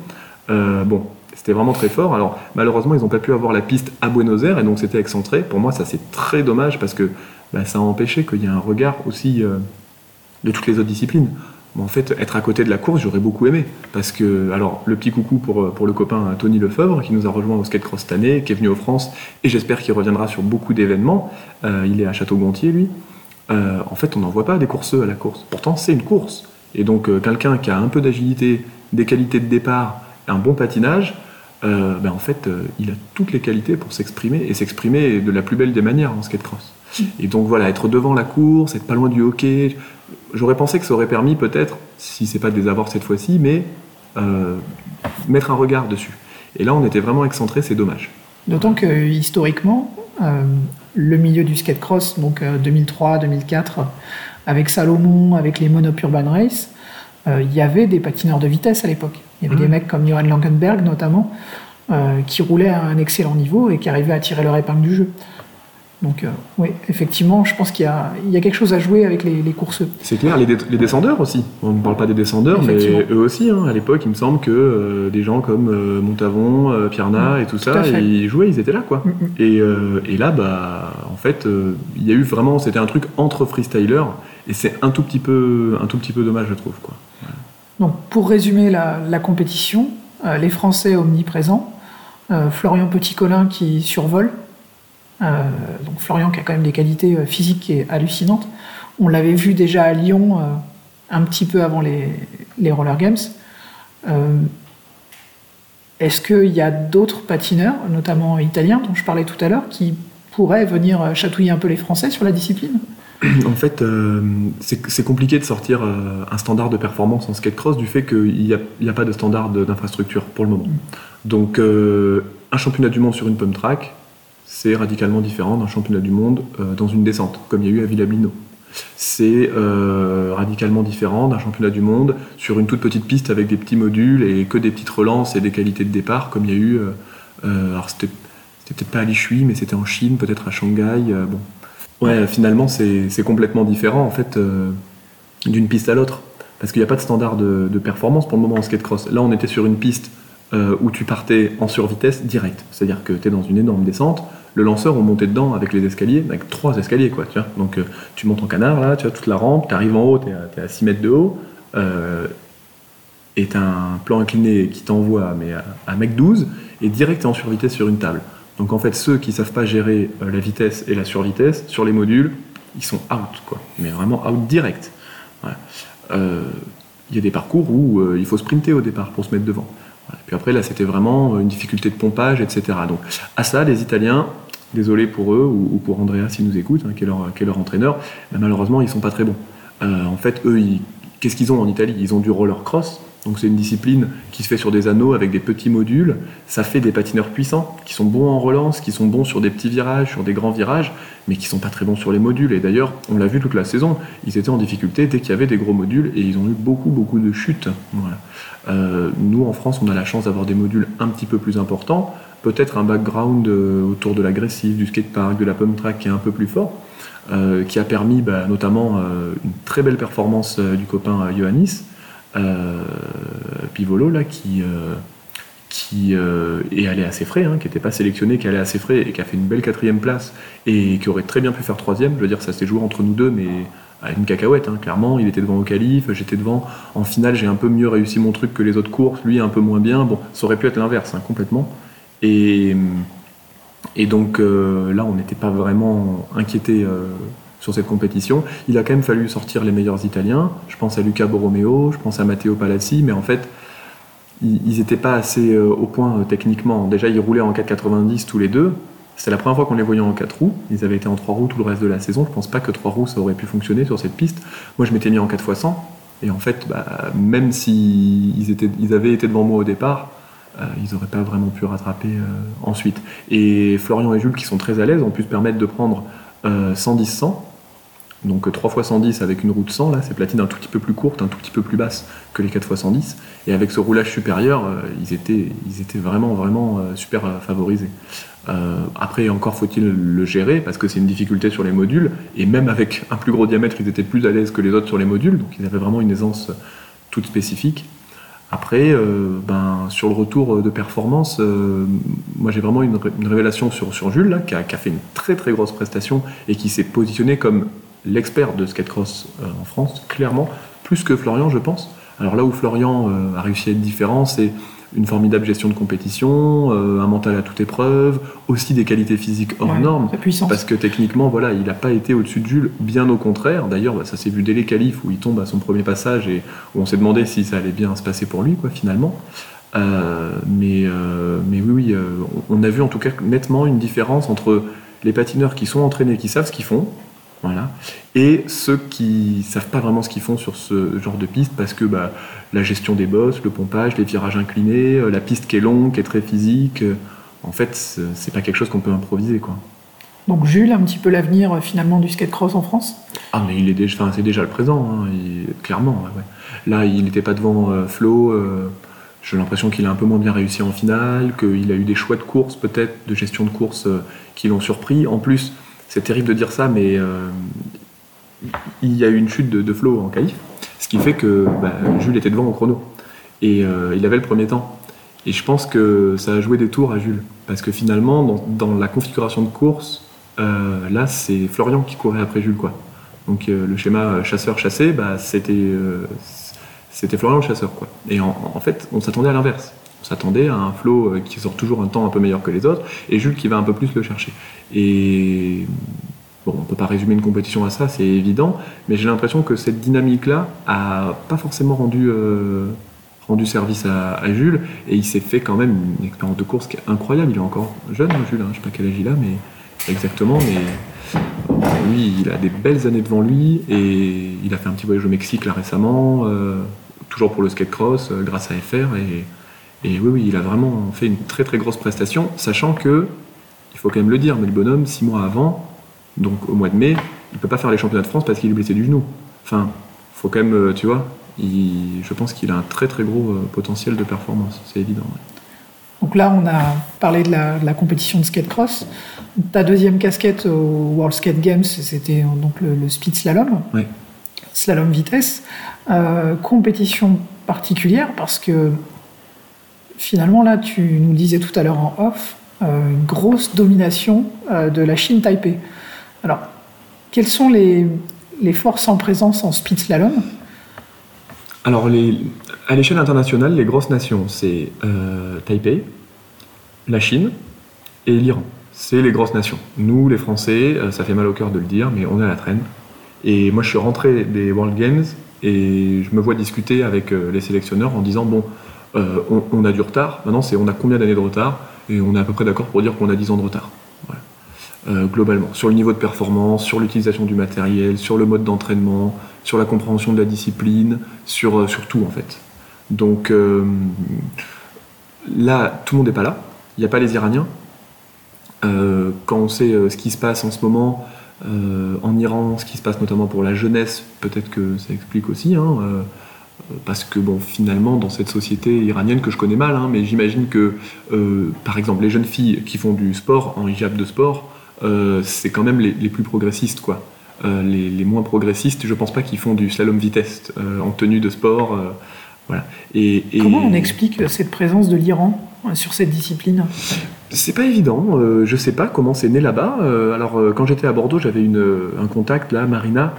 bon, c'était vraiment très fort. Alors malheureusement, ils n'ont pas pu avoir la piste à Buenos Aires et donc c'était excentré. Pour moi, ça c'est très dommage parce que bah, ça a empêché qu'il y ait un regard aussi euh, de toutes les autres disciplines. En fait, être à côté de la course, j'aurais beaucoup aimé. Parce que, alors, le petit coucou pour, euh, le copain Tony Lefebvre, qui nous a rejoint au Skate Cross cette année, qui est venu aux France, et j'espère qu'il reviendra sur beaucoup d'événements. Euh, il est à Château-Gontier, lui. en fait, on n'en voit pas des courseux à la course. Pourtant, c'est une course. Et donc, quelqu'un qui a un peu d'agilité, des qualités de départ, un bon patinage, euh, ben en fait, euh, il a toutes les qualités pour s'exprimer et s'exprimer de la plus belle des manières en skate cross. Mm. Et donc voilà, être devant la course, être pas loin du hockey, j'aurais pensé que ça aurait permis peut-être, si c'est pas de les avoir cette fois-ci, mais euh, mettre un regard dessus. Et là, on était vraiment excentré, c'est dommage. D'autant que historiquement, le milieu du skate cross, donc 2003-2004, avec Salomon, avec les Monop Urban Race, il y avait des patineurs de vitesse à l'époque. Il y avait des mmh. mecs comme Johan Langenberg notamment, euh, qui roulaient à un excellent niveau et qui arrivaient à tirer leur épingle du jeu. Donc euh, oui, effectivement, je pense qu'il y, y, a quelque chose à jouer avec les, les courseux. C'est clair, les, descendeurs aussi. On ne parle pas des descendeurs, mais eux aussi. Hein. à l'époque, il me semble que euh, des gens comme Montavon, Pierna mmh. et tout, ça, ils jouaient, ils étaient là. quoi. Mmh, et, et, là, bah, en fait, il y a eu vraiment, c'était un truc entre freestylers, et c'est un, tout petit peu, un tout petit peu dommage, je trouve. Quoi. Donc, pour résumer la, compétition, euh, les Français omniprésents, euh, Florian Petit-Colin qui survole, euh, donc Florian qui a quand même des qualités physiques et hallucinantes. On l'avait vu déjà à Lyon un petit peu avant les, les Roller Games. Est-ce qu'il y a d'autres patineurs, notamment italiens, dont je parlais tout à l'heure, qui pourraient venir chatouiller un peu les Français sur la discipline? En fait, euh, c'est compliqué de sortir euh, un standard de performance en skate cross du fait qu'il n'y a, pas de standard d'infrastructure pour le moment. Donc, euh, un championnat du monde sur une pump track, c'est radicalement différent d'un championnat du monde dans une descente, comme il y a eu à Villablino. C'est radicalement différent d'un championnat du monde sur une toute petite piste avec des petits modules et que des petites relances et des qualités de départ, comme il y a eu. alors, c'était peut-être pas à Lishui, mais c'était en Chine, peut-être à Shanghai. bon, Ouais, finalement, c'est complètement différent en fait euh, d'une piste à l'autre. Parce qu'il n'y a pas de standard de, performance pour le moment en skate cross. Là, on était sur une piste euh, où tu partais en survitesse direct. C'est-à-dire que tu es dans une énorme descente. Le lanceur, on montait dedans avec les escaliers, avec trois escaliers, quoi. Donc, euh, tu montes en canard, là, tu as toute la rampe, tu arrives en haut, tu es, à 6 mètres de haut. et tu un plan incliné qui t'envoie à, à mec 12 et direct, tu en survitesse sur une table. Donc en fait, ceux qui savent pas gérer euh, la vitesse et la survitesse sur les modules, ils sont out, quoi. Mais vraiment out direct. Euh, il y a des parcours où euh, il faut sprinter au départ pour se mettre devant. Puis après, là, c'était vraiment une difficulté de pompage, etc. Donc à ça, les Italiens, désolé pour eux ou, pour Andrea s'ils nous écoutent, hein, qui, est leur, entraîneur, malheureusement, ils sont pas très bons. en fait, eux, qu'est-ce qu'ils ont en Italie? Ils ont du roller cross, donc c'est une discipline qui se fait sur des anneaux avec des petits modules. Ça fait des patineurs puissants qui sont bons en relance, qui sont bons sur des petits virages, sur des grands virages, mais qui sont pas très bons sur les modules. Et d'ailleurs, on l'a vu toute la saison, ils étaient en difficulté dès qu'il y avait des gros modules et ils ont eu beaucoup beaucoup de chutes. Euh, nous en France, on a la chance d'avoir des modules un petit peu plus importants, peut-être un background euh, autour de l'agressif, du skatepark, de la pump track qui est un peu plus fort. Euh, qui a permis bah, notamment une très belle performance du copain Ioannis, Pivolo là qui, euh, qui est allé assez frais, hein, qui n'était pas sélectionné, qui allait assez frais et qui a fait une belle quatrième place et qui aurait très bien pu faire troisième. Je veux dire, ça s'est joué entre nous deux, mais à une cacahuète, hein, clairement. Il était devant au calife, j'étais devant. En finale, j'ai un peu mieux réussi mon truc que les autres courses, lui un peu moins bien. Bon, ça aurait pu être l'inverse, hein, complètement. Et, donc euh, là, on n'était pas vraiment inquiété euh, sur cette compétition. Il a quand même fallu sortir les meilleurs Italiens. Je pense à Luca Borromeo, je pense à Matteo Palazzi, mais en fait, ils n'étaient pas assez euh, au point techniquement. Déjà, ils roulaient en 4,90 tous les deux. C'est la première fois qu'on les voyait en 4 roues. Ils avaient été en 3 roues tout le reste de la saison. Je pense pas que 3 roues ça aurait pu fonctionner sur cette piste. Moi, je m'étais mis en 4 x 100. Et en fait, bah, même s'ils étaient, ils avaient été devant moi au départ, euh, ils n'auraient pas vraiment pu rattraper euh, ensuite. Et Florian et Jules, qui sont très à l'aise, ont pu se permettre de prendre 110-100. Euh, Donc 3 x 110 avec une roue de 100, là, c'est platine un tout petit peu plus courte, un tout petit peu plus basse que les 4 x 110. Et avec ce roulage supérieur, ils, étaient, ils étaient vraiment, vraiment super favorisés. Euh, après, encore faut-il le gérer parce que c'est une difficulté sur les modules. Et même avec un plus gros diamètre, ils étaient plus à l'aise que les autres sur les modules. Donc ils avaient vraiment une aisance toute spécifique. Après, euh, ben, sur le retour de performance, euh, moi j'ai vraiment une, révélation sur, sur Jules, là, qui, a, fait une très très grosse prestation et qui s'est positionné comme l'expert de skatecross en France, clairement, plus que Florian, je pense. Alors là où Florian a réussi à être différent, c'est une formidable gestion de compétition, euh, un mental à toute épreuve, aussi des qualités physiques hors normes. Parce que techniquement, voilà, il n'a pas été au-dessus de Jules, bien au contraire. D'ailleurs, bah, ça s'est vu dès les qualifs où il tombe à son premier passage et où on s'est demandé si ça allait bien se passer pour lui, quoi, finalement. Euh, mais, euh, mais oui, oui on a vu en tout cas nettement une différence entre les patineurs qui sont entraînés, qui savent ce qu'ils font, voilà. Et ceux qui savent pas vraiment ce qu'ils font sur ce genre de piste parce que bah, la gestion des bosses, le pompage, les virages inclinés, euh, la piste qui est longue, qui est très physique, euh, en fait, c'est pas quelque chose qu'on peut improviser. Quoi. Donc Jules, un petit peu l'avenir euh, finalement du skate cross en France? Ah, mais il est déjà, c'est déjà le présent, hein, clairement. Là, il n'était pas devant Flo. j'ai l'impression qu'il a un peu moins bien réussi en finale, qu'il a eu des choix de course peut-être, de gestion de course qui l'ont surpris. En plus, c'est terrible de dire ça, mais euh, il y a eu une chute de, flow en qualif, ce qui fait que bah, Jules était devant au chrono. Et euh, il avait le premier temps. Et je pense que ça a joué des tours à Jules. Parce que finalement, dans, la configuration de course, euh, là, c'est Florian qui courait après Jules. Quoi. Donc le schéma chasseur-chassé, bah, c'était, c'était Florian le chasseur. Quoi. Et en fait, on s'attendait à l'inverse. On s'attendait à un flow euh, qui sort toujours un temps un peu meilleur que les autres, et Jules qui va un peu plus le chercher. Et bon, on ne peut pas résumer une compétition à ça, c'est évident, mais j'ai l'impression que cette dynamique-là a pas forcément rendu, euh, service à, Jules, et il s'est fait quand même une expérience de course qui est incroyable. Il est encore jeune, hein, Jules, hein, je ne sais pas quel âge il a, mais exactement, mais lui, il a des belles années devant lui, et il a fait un petit voyage au Mexique là récemment, euh, toujours pour le skate cross, grâce à FR, et et oui, oui, il a vraiment fait une très très grosse prestation, sachant que, il faut quand même le dire, mais le bonhomme, six mois avant, donc au mois de mai, il peut pas faire les championnats de France parce qu'il est blessé du genou. Enfin, faut quand même, euh, tu vois, je pense qu'il a un très très gros euh, potentiel de performance, c'est évident. Donc là, on a parlé de la, compétition de skate cross. Ta deuxième casquette au World Skate Games, c'était donc le, speed slalom, oui. slalom vitesse. Euh, compétition particulière parce que finalement, là, tu nous disais tout à l'heure en off, euh, une grosse domination euh, de la Chine Taipei. Alors, quelles sont les, forces en présence en speed slalom? Alors, à l'échelle internationale, les grosses nations, c'est euh, Taipei, la Chine et l'Iran. C'est les grosses nations. Nous, les Français, ça fait mal au cœur de le dire, mais on est à la traîne. Et moi, je suis rentré des World Games et je me vois discuter avec les sélectionneurs en disant, bon, euh, on, a du retard. Maintenant, c'est on a combien d'années de retard et on est à peu près d'accord pour dire qu'on a 10 ans de retard. Euh, globalement, sur le niveau de performance, sur l'utilisation du matériel, sur le mode d'entraînement, sur la compréhension de la discipline, sur, euh, sur tout en fait. Donc là, tout le monde n'est pas là. Il n'y a pas les Iraniens. quand on sait ce qui se passe en ce moment en Iran, ce qui se passe notamment pour la jeunesse, peut-être que ça explique aussi. Hein, parce que bon, finalement, dans cette société iranienne que je connais mal, hein, mais j'imagine que, euh, par exemple, les jeunes filles qui font du sport en hijab de sport, euh, c'est quand même les, plus progressistes, quoi. Euh, les, moins progressistes, je pense pas qu'ils font du slalom vitesse en tenue de sport Voilà. Et, Comment on explique cette présence de l'Iran sur cette discipline? C'est pas évident, euh, je sais pas comment c'est né là-bas. Euh, alors quand j'étais à Bordeaux, j'avais un contact là, Marina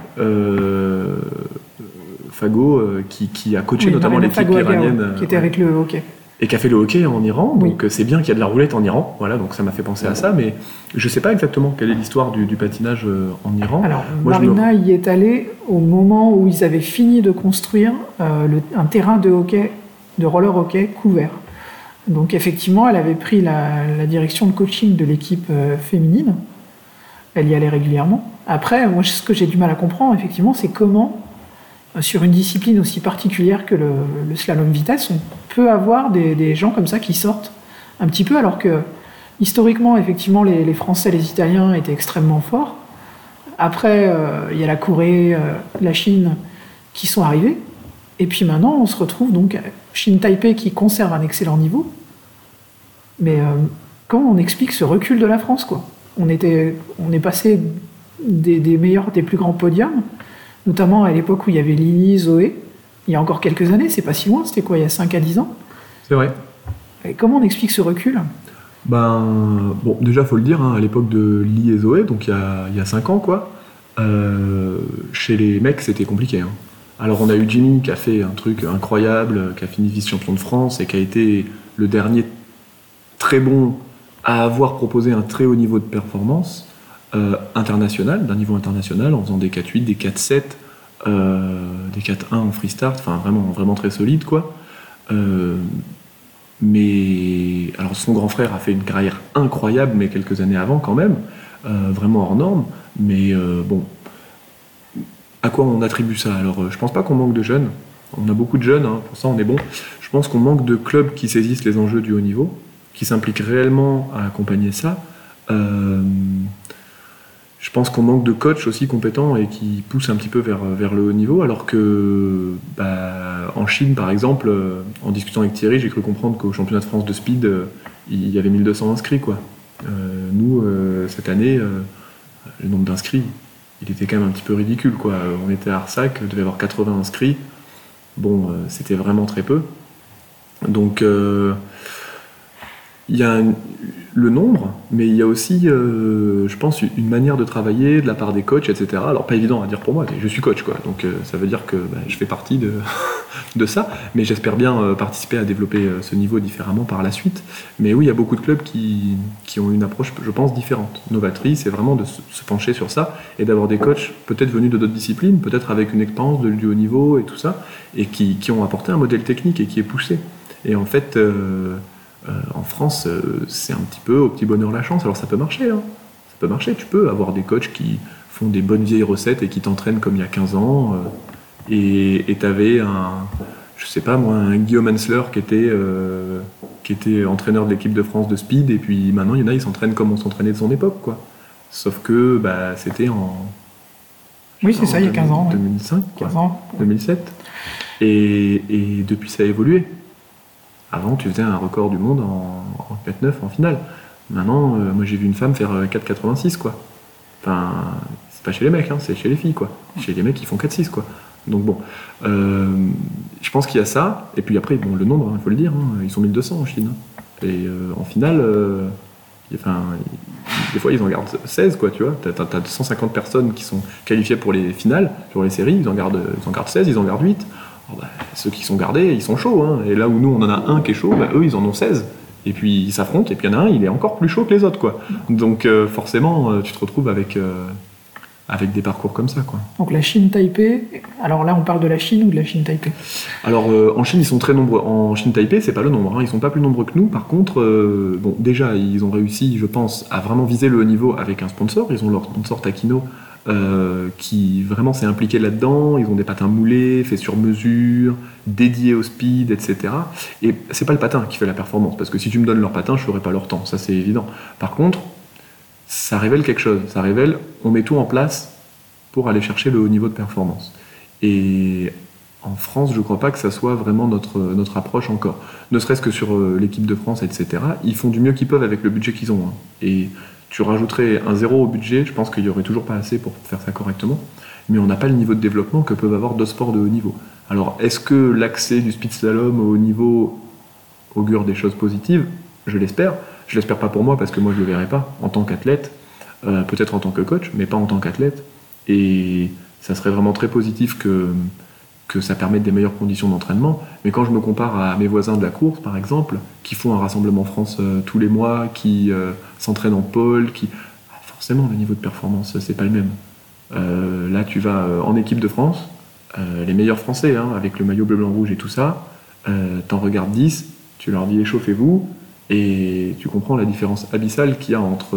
Fago, qui, a coaché notamment l'équipe iranienne. Qui était avec le hockey et qui a fait le hockey en Iran. Donc c'est bien qu'il y a de la roulette en Iran. Voilà, donc ça m'a fait penser à ça, mais je ne sais pas exactement quelle est l'histoire du, patinage euh, en Iran. Alors Marina y est allée au moment où ils avaient fini de construire euh, un terrain de hockey, de roller hockey couvert. Donc effectivement, elle avait pris la, direction de coaching de l'équipe euh, féminine. Elle y allait régulièrement. Après, moi, ce que j'ai du mal à comprendre, effectivement, c'est comment sur une discipline aussi particulière que le, slalom vitesse, on peut avoir des, gens comme ça qui sortent un petit peu, alors que historiquement, effectivement, les, Français, les Italiens étaient extrêmement forts. Après, euh, il y a la Corée, euh, la Chine qui sont arrivés. Et puis maintenant, on se retrouve donc Chine-Taipei qui conserve un excellent niveau. Mais euh, comment on explique ce recul de la France quoi on, était, on est passé des meilleurs, des plus grands podiums notamment à l'époque où il y avait Lily, Zoé, il y a encore quelques années, c'est pas si loin, c'était quoi, il y a 5 à 10 ans? C'est vrai. Et comment on explique ce recul? Ben, bon, déjà, faut le dire, hein, à l'époque de Lily et Zoé, donc il y a, il y a 5 ans, quoi, euh, chez les mecs, c'était compliqué. Hein. Alors, on a eu Jimmy qui a fait un truc incroyable, qui a fini vice-champion de France et qui a été le dernier très bon à avoir proposé un très haut niveau de performance. Euh, international, d'un niveau international, en faisant des 4-8, des 4-7, euh, des 4-1 en freestart, enfin vraiment, vraiment très solide quoi. Euh, mais alors son grand frère a fait une carrière incroyable, mais quelques années avant quand même, vraiment hors norme. Mais bon, à quoi on attribue ça? Alors je pense pas qu'on manque de jeunes. On a beaucoup de jeunes, hein, pour ça on est bon. Je pense qu'on manque de clubs qui saisissent les enjeux du haut niveau, qui s'impliquent réellement à accompagner ça. Je pense qu'on manque de coachs aussi compétents et qui poussent un petit peu vers, vers le haut niveau, alors que bah, en Chine, par exemple, euh, en discutant avec Thierry, j'ai cru comprendre qu'au championnat de France de speed, euh, il y avait 1200 inscrits. Quoi. Euh, nous, cette année, le nombre d'inscrits, il était quand même un petit peu ridicule. Quoi. On était à Arsac, on devait avoir 80 inscrits. Bon, c'était vraiment très peu. Donc, il y a le nombre, mais il y a aussi, euh, je pense, une manière de travailler de la part des coachs, etc. Alors pas évident à dire pour moi, je suis coach, quoi. Donc euh, ça veut dire que bah, je fais partie de, de ça, mais j'espère bien euh, participer à développer ce niveau différemment par la suite. Mais oui, il y a beaucoup de clubs qui, qui ont une approche, je pense, différente. Novatrice, c'est vraiment de se pencher sur ça et d'avoir des coachs peut-être venus de d'autres disciplines, peut-être avec une expérience de, du haut niveau et tout ça, et qui, qui, ont apporté un modèle technique et qui est poussé. Et en fait en France, euh, c'est un petit peu au petit bonheur la chance. Alors ça peut marcher, hein. ça peut marcher. Tu peux avoir des coachs qui font des bonnes vieilles recettes et qui t'entraînent comme il y a 15 ans. Euh, et tu avais un, je sais pas moi, un Guillaume Hensler qui était, qui était entraîneur de l'équipe de France de speed. Et puis maintenant, il y en a, ils s'entraînent comme on s'entraînait de son époque, quoi. Sauf que bah, c'était en. Oui, c'est ça, il y a 15 ans. 2005, 15 ans. 2007. Et, et depuis, ça a évolué. Avant, tu faisais un record du monde en, 4-9 en finale. Maintenant, euh, moi j'ai vu une femme faire 4,86 euh, quoi. Enfin, c'est pas chez les mecs, hein, c'est chez les filles quoi. Chez les mecs, ils font 4,6 quoi. Donc bon, euh, je pense qu'il y a ça. Et puis après, bon, le nombre, il faut le dire, hein, ils sont 1200 en Chine. Hein. Et en finale, enfin, des fois ils en gardent 16 quoi, tu vois. T'as as, 150 personnes qui sont qualifiées pour les finales, pour les séries, ils en gardent, ils en gardent 16, ils en gardent 8. Bah, ceux qui sont gardés, ils sont chauds. Hein. Et là où nous, on en a un qui est chaud, bah, eux, ils en ont 16. Et puis ils s'affrontent, et puis il y en a un, il est encore plus chaud que les autres. Quoi. Donc euh, forcément, euh, tu te retrouves avec, euh, avec des parcours comme ça. Quoi. Donc la Chine-Taipei, alors là on parle de la Chine ou de la Chine-Taipei Alors en Chine, ils sont très nombreux. En Chine-Taipei, c'est pas le nombre, hein. ils sont pas plus nombreux que nous. Par contre, bon, déjà, ils ont réussi, je pense, à vraiment viser le haut niveau avec un sponsor. Ils ont leur sponsor Takino euh, qui vraiment s'est impliqué là-dedans. Ils ont des patins moulés, faits sur mesure, dédiés au speed, etc. Et c'est pas le patin qui fait la performance, parce que si tu me donnes leur patin, je ferai pas leur temps, ça c'est évident. Par contre, ça révèle quelque chose. Ça révèle, on met tout en place pour aller chercher le haut niveau de performance. Et en France, je crois pas que ça soit vraiment notre, notre approche encore. Ne serait-ce que sur euh, l'équipe de France, etc. Ils font du mieux qu'ils peuvent avec le budget qu'ils ont. Hein. Tu rajouterais un zéro au budget, je pense qu'il n'y aurait toujours pas assez pour faire ça correctement. Mais on n'a pas le niveau de développement que peuvent avoir d'autres sports de haut niveau. Alors, est-ce que l'accès du speed slalom au niveau augure des choses positives? Je l'espère. Je l'espère pas pour moi parce que moi je le verrai pas en tant qu'athlète, euh, peut-être en tant que coach, mais pas en tant qu'athlète. Et ça serait vraiment très positif que, que ça permette des meilleures conditions d'entraînement. Mais quand je me compare à mes voisins de la course, par exemple, qui font un rassemblement France euh, tous les mois, qui euh, s'entraînent en pôle, qui ah, forcément le niveau de performance c'est pas le même. là, tu vas en équipe de France, les meilleurs Français, hein, avec le maillot bleu, blanc, rouge et tout ça, t'en regardes 10, tu leur dis échauffez-vous, et tu comprends la différence abyssale qu'il y a entre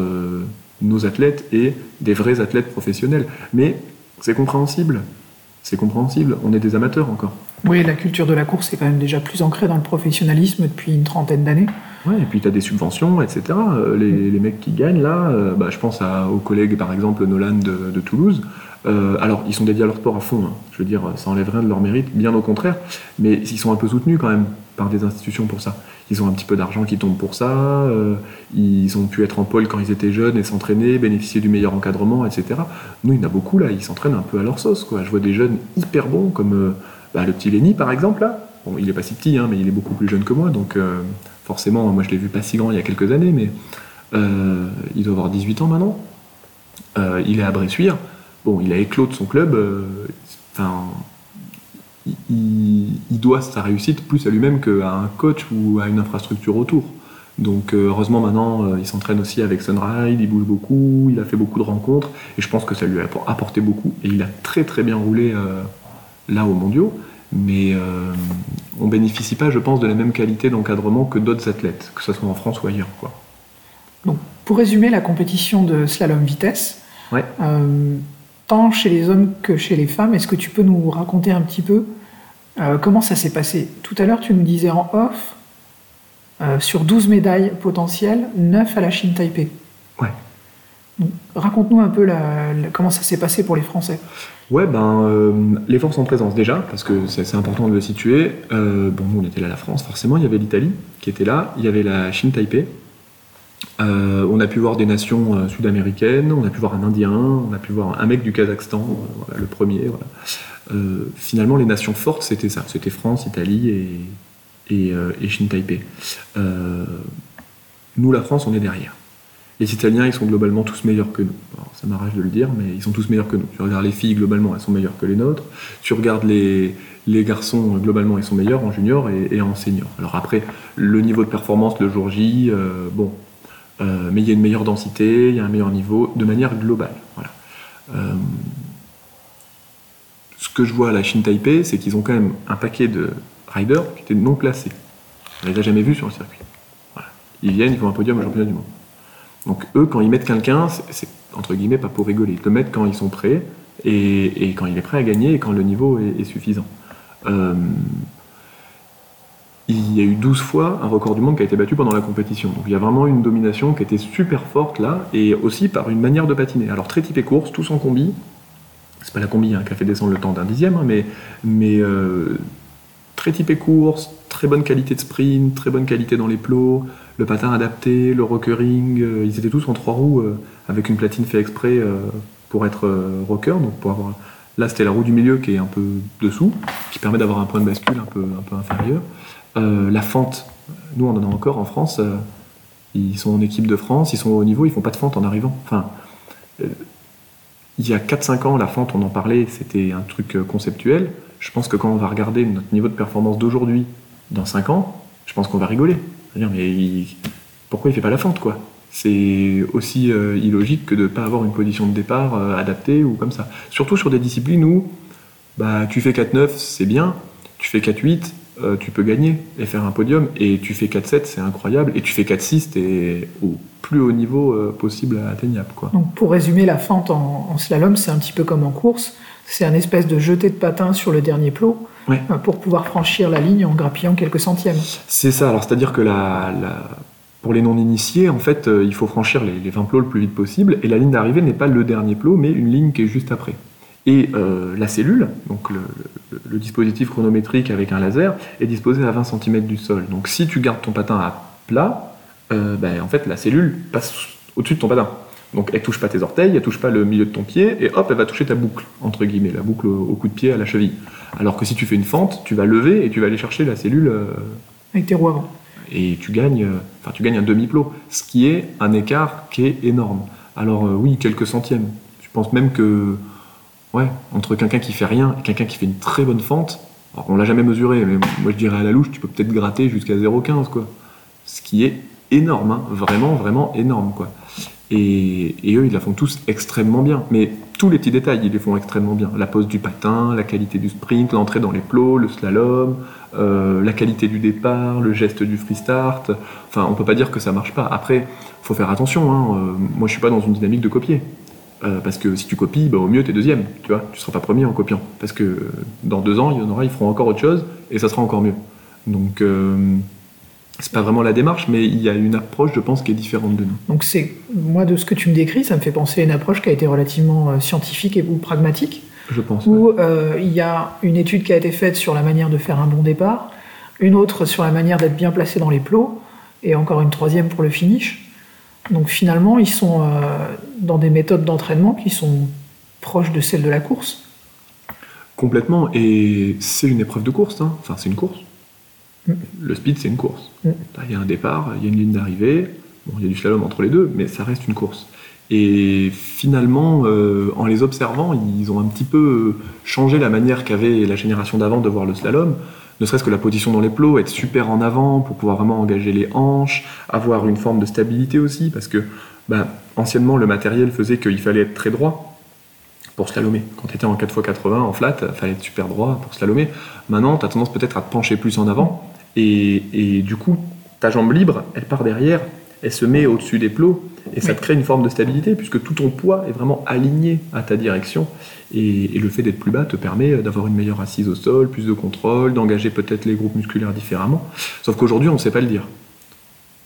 nos athlètes et des vrais athlètes professionnels. Mais c'est compréhensible. C'est compréhensible. On est des amateurs encore. Oui, la culture de la course est quand même déjà plus ancrée dans le professionnalisme depuis une trentaine d'années. Oui, et puis tu as des subventions, etc. Euh, les, mecs qui gagnent là, euh, bah, je pense à, aux collègues par exemple Nolan de, Toulouse. Euh, alors, ils sont dédiés à leur sport à fond. Hein. Je veux dire, ça enlève rien de leur mérite, bien au contraire. Mais ils sont un peu soutenus quand même par des institutions pour ça. Ils ont un petit peu d'argent qui tombe pour ça. Euh, ils ont pu être en pôle quand ils étaient jeunes et s'entraîner, bénéficier du meilleur encadrement, etc. Nous, il y en a beaucoup là. Ils s'entraînent un peu à leur sauce. Quoi. Je vois des jeunes hyper bons comme euh, bah, le petit Lenny par exemple. Là. Bon, il est pas si petit, hein, mais il est beaucoup plus jeune que moi. Donc euh, forcément, moi je l'ai vu pas si grand il y a quelques années, mais il doit avoir 18 ans maintenant. il est à Bressuire. Bon, il a éclos de son club. Il, doit sa réussite plus à lui-même qu'à un coach ou à une infrastructure autour. Donc euh, heureusement maintenant, euh, il s'entraîne aussi avec Sunride, il bouge beaucoup, il a fait beaucoup de rencontres, et je pense que ça lui a apporté beaucoup. Et il a très très bien roulé euh, là aux mondiaux, mais on bénéficie pas, je pense, de la même qualité d'encadrement que d'autres athlètes, que ce soit en France ou ailleurs. Quoi. Donc, pour résumer la compétition de slalom vitesse, tant chez les hommes que chez les femmes. Est-ce que tu peux nous raconter un petit peu euh, comment ça s'est passé? Tout à l'heure, tu nous disais en off, euh, sur 12 médailles potentielles, 9 à la Chine Taipei. Ouais. Raconte-nous un peu comment ça s'est passé pour les Français. Ouais, ben, euh, les forces en présence déjà, parce que c'est important de le situer. bon, nous, on était là, la France, forcément, il y avait l'Italie qui était là, il y avait la Chine Taipei, euh, on a pu voir des nations euh, sud-américaines, on a pu voir un Indien, on a pu voir un mec du Kazakhstan, euh, le premier. finalement, les nations fortes, c'était ça. C'était France, Italie et, et, et Chine Taipei. nous, la France, on est derrière. Les Italiens, ils sont globalement tous meilleurs que nous. ça m'arrache de le dire, mais ils sont tous meilleurs que nous. Tu regardes les filles, globalement, elles sont meilleures que les nôtres. Tu regardes les, les garçons, globalement, ils sont meilleurs en junior et, en senior. Alors après, le niveau de performance le jour J, bon, euh, mais il y a une meilleure densité, il y a un meilleur niveau, de manière globale. Voilà. Euh, ce que je vois à la Chine Taipei, c'est qu'ils ont quand même un paquet de riders qui étaient non classés. On les a jamais vus sur le circuit. Ils viennent, ils font un podium au championnat du monde. Donc eux, quand ils mettent quelqu'un, c'est entre guillemets pas pour rigoler. Ils le mettent quand ils sont prêts et, quand il est prêt à gagner et quand le niveau est, suffisant. Euh, il y a eu 12 fois un record du monde qui a été battu pendant la compétition. Donc il y a vraiment une domination qui était super forte là, et aussi par une manière de patiner. Alors très typé course, tous en combi. C'est pas la combi hein, qui a fait descendre le temps d'un dixième, hein, mais, mais euh, très typé course, très bonne qualité de sprint, très bonne qualité dans les plots, le patin adapté, le rockering. Euh, ils étaient tous en trois roues euh, avec une platine fait exprès pour être rocker, donc pour avoir. Là, c'était la roue du milieu qui est un peu dessous, qui permet d'avoir un point de bascule un peu inférieur. Euh, la fente, nous on en a encore en France. Euh, ils sont en équipe de France, ils sont au niveau, ils font pas de fente en arrivant. Enfin, euh, il y a 4-5 ans, la fente, on en parlait, c'était un truc conceptuel. Je pense que quand on va regarder notre niveau de performance d'aujourd'hui, dans 5 ans, je pense qu'on va rigoler. dire mais pourquoi il fait pas la fente, quoi? C'est aussi illogique que de ne pas avoir une position de départ adaptée ou comme ça. Surtout sur des disciplines où bah, tu fais 4-9, c'est bien, tu fais 4-8, euh, tu peux gagner et faire un podium. Et tu fais 4-7, c'est incroyable. Et tu fais 4-6, t'es au plus haut niveau euh, possible atteignable. Quoi. Donc pour résumer, la fente en, slalom, c'est un petit peu comme en course. C'est un espèce de jeté de patin sur le dernier plot euh, pour pouvoir franchir la ligne en grappillant quelques centièmes. C'est ça. Alors c'est-à-dire que la, pour les non-initiés, en fait, il faut franchir les, les 20 plots le plus vite possible. Et la ligne d'arrivée n'est pas le dernier plot, mais une ligne qui est juste après. Et euh, la cellule, donc le, dispositif chronométrique avec un laser, est disposé à 20 cm du sol. Donc si tu gardes ton patin à plat, euh, ben, en fait la cellule passe au-dessus de ton patin. Donc elle touche pas tes orteils, elle touche pas le milieu de ton pied, et hop, elle va toucher ta boucle, entre guillemets, la boucle au, au coup de pied à la cheville. Alors que si tu fais une fente, tu vas lever et tu vas aller chercher la cellule euh, Avec tes roues avant. et tu gagnes, enfin tu gagnes un demi-plot, ce qui est un écart qui est énorme. Alors oui, quelques centièmes. Je pense même que, ouais, entre quelqu'un qui fait rien et quelqu'un qui fait une très bonne fente, alors on l'a jamais mesuré, mais moi je dirais à la louche, tu peux peut-être gratter jusqu'à 0,15 quoi. Ce qui est énorme, hein, vraiment, vraiment énorme quoi. Et, eux, ils la font tous extrêmement bien. Mais tous les petits détails, ils les font extrêmement bien. La pose du patin, la qualité du sprint, l'entrée dans les plots, le slalom, euh, la qualité du départ, le geste du free start. Enfin, on peut pas dire que ça marche pas. Après, faut faire attention. Hein. Euh, moi, je suis pas dans une dynamique de copier. Euh, parce que si tu copies, bah, au mieux, tu es deuxième. Tu vois, tu seras pas premier en copiant. Parce que euh, dans deux ans, il y en aura, ils feront encore autre chose et ça sera encore mieux. Donc, euh, c'est pas vraiment la démarche, mais il y a une approche, je pense, qui est différente de nous. Donc c'est moi de ce que tu me décris, ça me fait penser à une approche qui a été relativement euh, scientifique et ou pragmatique, Je pense. ouais. où euh, il y a une étude qui a été faite sur la manière de faire un bon départ, une autre sur la manière d'être bien placé dans les plots, et encore une troisième pour le finish. Donc finalement, ils sont euh, dans des méthodes d'entraînement qui sont proches de celles de la course. Complètement. Et c'est une épreuve de course. hein. Enfin, c'est une course. Mm. Le speed, c'est une course. Mm. Il y a un départ, il y a une ligne d'arrivée. Bon, il y a du slalom entre les deux, mais ça reste une course. Et finalement, euh, en les observant, ils ont un petit peu changé la manière qu'avait la génération d'avant de voir le slalom. Ne serait-ce que la position dans les plots, être super en avant pour pouvoir vraiment engager les hanches, avoir une forme de stabilité aussi, parce que bah, anciennement, le matériel faisait qu'il fallait être très droit pour slalomer. Quand tu étais en 4x80 en flat, il fallait être super droit pour slalomer. Maintenant, tu as tendance peut-être à te pencher plus en avant, et, et du coup, ta jambe libre, elle part derrière, elle se met au-dessus des plots, et ça te crée une forme de stabilité, puisque tout ton poids est vraiment aligné à ta direction, et, et le fait d'être plus bas te permet d'avoir une meilleure assise au sol, plus de contrôle, d'engager peut-être les groupes musculaires différemment. Sauf qu'aujourd'hui, on ne sait pas le dire.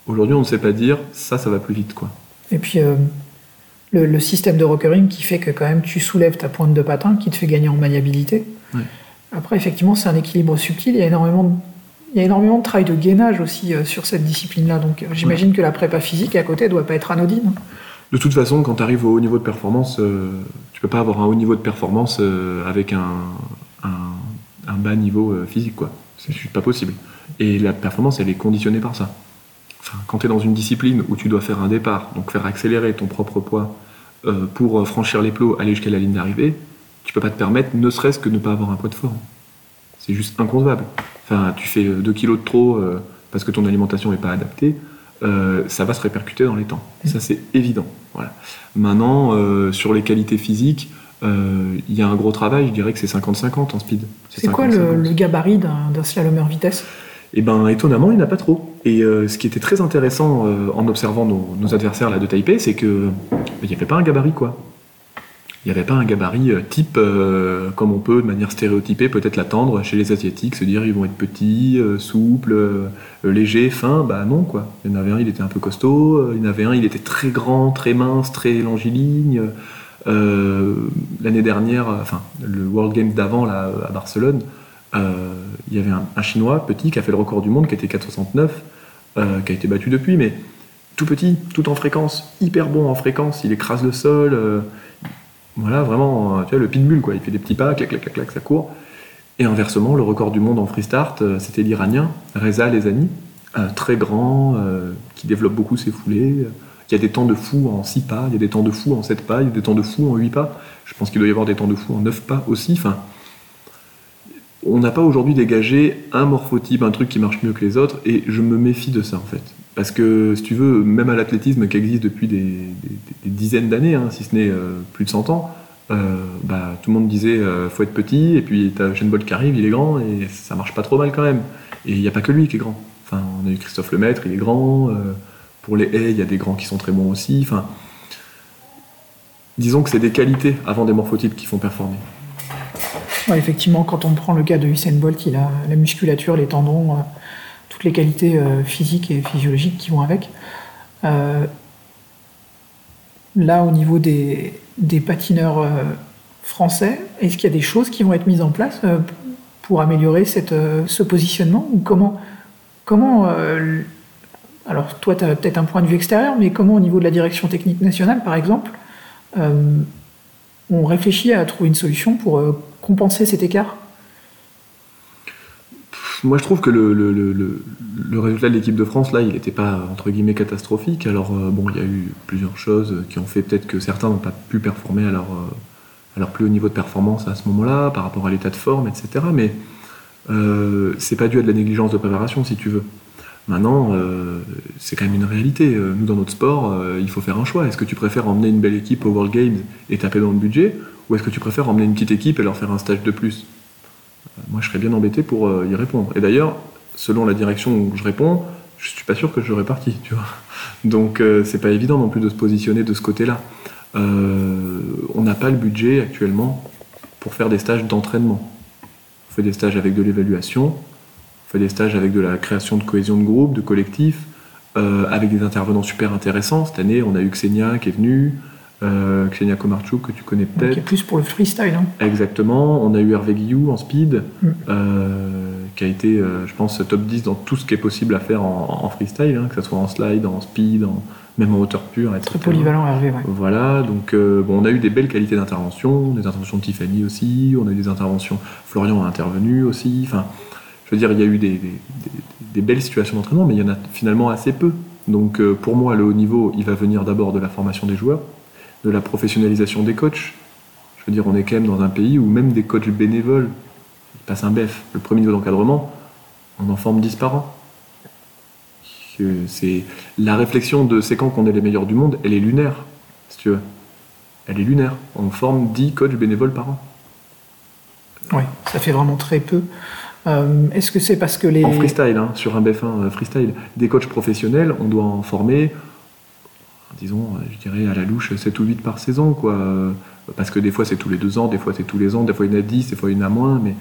Aujourd'hui, on ne sait pas dire, ça, ça va plus vite, quoi. Et puis euh, le, le système de rockering qui fait que quand même tu soulèves ta pointe de patin, qui te fait gagner en maniabilité. Ouais. Après, effectivement, c'est un équilibre subtil. Il y a énormément de, il y a énormément de travail de gainage aussi euh, sur cette discipline-là. Donc euh, j'imagine que la prépa physique à côté doit pas être anodine. De toute façon, quand tu arrives au haut niveau de performance, euh, tu peux pas avoir un haut niveau de performance euh, avec un, un, un bas niveau physique, quoi. C'est juste pas possible. Et la performance, elle est conditionnée par ça. Enfin, quand tu es dans une discipline où tu dois faire un départ, donc faire accélérer ton propre poids euh, pour franchir les plots, aller jusqu'à la ligne d'arrivée, tu peux pas te permettre, ne serait-ce que de ne pas avoir un poids de forme. C'est juste inconcevable. Enfin, tu fais 2 kilos de trop euh, parce que ton alimentation n'est pas adaptée, euh, ça va se répercuter dans les temps. Ça, c'est évident. Voilà. Maintenant, euh, sur les qualités physiques, euh, il y a un gros travail, je dirais que c'est 50-50 en speed. C'est quoi le, le gabarit d'un slalomeur vitesse? Et ben étonnamment, il n'y en a pas trop. Et euh, ce qui était très intéressant euh, en observant nos, nos adversaires là de Taipei, c'est que il n'y avait pas un gabarit quoi. Il n'y avait pas un gabarit euh, type euh, comme on peut de manière stéréotypée peut-être l'attendre chez les asiatiques, se dire ils vont être petits, euh, souples, légers, fins. Bah non quoi. Il y en avait un, il était un peu costaud. Il y en avait un, il était très grand, très mince, très longiligne. L'année dernière, enfin le World Games d'avant là à Barcelone, il y avait un, un Chinois petit qui a fait le record du monde, qui était 4,69, euh, qui a été battu depuis, mais tout petit, tout en fréquence, hyper bon en fréquence, il écrase le sol, voilà, vraiment, euh, tu vois, le pitbull, quoi, il fait des petits pas, clac, clac, clac, clac, ça court. Et inversement, le record du monde en freestart, euh, c'était l'Iranien, Reza Lezani, euh, très grand, euh, qui développe beaucoup ses foulées, il y a des temps de fou en 6 pas, il y a des temps de fou en 7 pas, il y a des temps de fou en 8 pas, je pense qu'il doit y avoir des temps de fou en 9 pas aussi, enfin, on n'a pas aujourd'hui dégagé un morphotype, un truc qui marche mieux que les autres, et je me méfie de ça en fait. Parce que si tu veux, même à l'athlétisme qui existe depuis des, dizaines d'années, hein, si ce n'est euh, plus de 100 ans, euh, bah, tout le monde disait euh, faut être petit, et puis t'as Shane Bolt qui arrive, il est grand, et ça marche pas trop mal quand même. Et il n'y a pas que lui qui est grand. Enfin, on a eu Christophe Lemaître, il est grand. euh, pour les haies, il y a des grands qui sont très bons aussi. Enfin, disons que c'est des qualités avant des morphotypes qui font performer. Effectivement, quand on prend le cas de Usain Bolt, il a la musculature, les tendons, toutes les qualités euh, physiques et physiologiques qui vont avec. Euh, là, au niveau des, patineurs euh, français, est-ce qu'il y a des choses qui vont être mises en place pour améliorer ce positionnement ou comment, comment alors toi, tu as peut-être un point de vue extérieur, mais comment au niveau de la direction technique nationale, par exemple, on réfléchit à trouver une solution pour compenser cet écart? Moi, je trouve que le, le, résultat de l'équipe de France, là, il n'était pas, entre guillemets, catastrophique. Alors, euh, bon, il y a eu plusieurs choses qui ont fait peut-être que certains n'ont pas pu performer à leur, leur, plus haut niveau de performance à ce moment-là, par rapport à l'état de forme, etc. Mais euh, c'est pas dû à de la négligence de préparation, si tu veux. Maintenant, euh, c'est quand même une réalité. Nous, dans notre sport, il faut faire un choix. Est-ce que tu préfères emmener une belle équipe aux World Games et taper dans le budget Ou est-ce que tu préfères emmener une petite équipe et leur faire un stage de plus? Moi je serais bien embêté pour euh, y répondre. Et d'ailleurs, selon la direction où je réponds, je suis pas sûr que je serais parti, tu vois. Donc euh, c'est pas évident non plus de se positionner de ce côté-là. Euh, on n'a pas le budget actuellement pour faire des stages d'entraînement. On fait des stages avec de l'évaluation, on fait des stages avec de la création de cohésion de groupe, de collectif, avec des intervenants super intéressants. Cette année, on a eu Xenia qui est venue, euh, Xenia Komarchuk, que tu connais peut-être. Qui est plus pour le freestyle. Hein. Exactement. On a eu Hervé Guillou en speed, mm. euh, qui a été, euh, je pense, top 10 dans tout ce qui est possible à faire en, freestyle, hein, que ce soit en slide, en speed, en, même en hauteur pure, etc. Très polyvalent, Hervé. Ouais. Voilà. Donc, bon, on a eu des belles qualités d'intervention, des interventions de Tiffany aussi, on a eu des interventions. Florian a intervenu aussi. Enfin, je veux dire, il y a eu des, des belles situations d'entraînement, mais il y en a finalement assez peu. Donc, pour moi, le haut niveau, il va venir d'abord de la formation des joueurs de la professionnalisation des coachs. Je veux dire, on est quand même dans un pays où même des coachs bénévoles, ils passent un BEF, le premier niveau d'encadrement, on en forme 10 par an. C'est la réflexion de c'est quand qu'on est les meilleurs du monde, elle est lunaire, si tu veux. Elle est lunaire. On forme 10 coachs bénévoles par an. Oui, ça fait vraiment très peu. Euh, est-ce que c'est parce que les... En freestyle, hein, sur un BF1 euh, freestyle. Des coachs professionnels, on doit en former disons, euh, je dirais à la louche 7 ou 8 par saison, quoi. Parce que des fois c'est tous les deux ans, des fois c'est tous les ans, des fois il y en a 10, des fois il y en a moins, mais.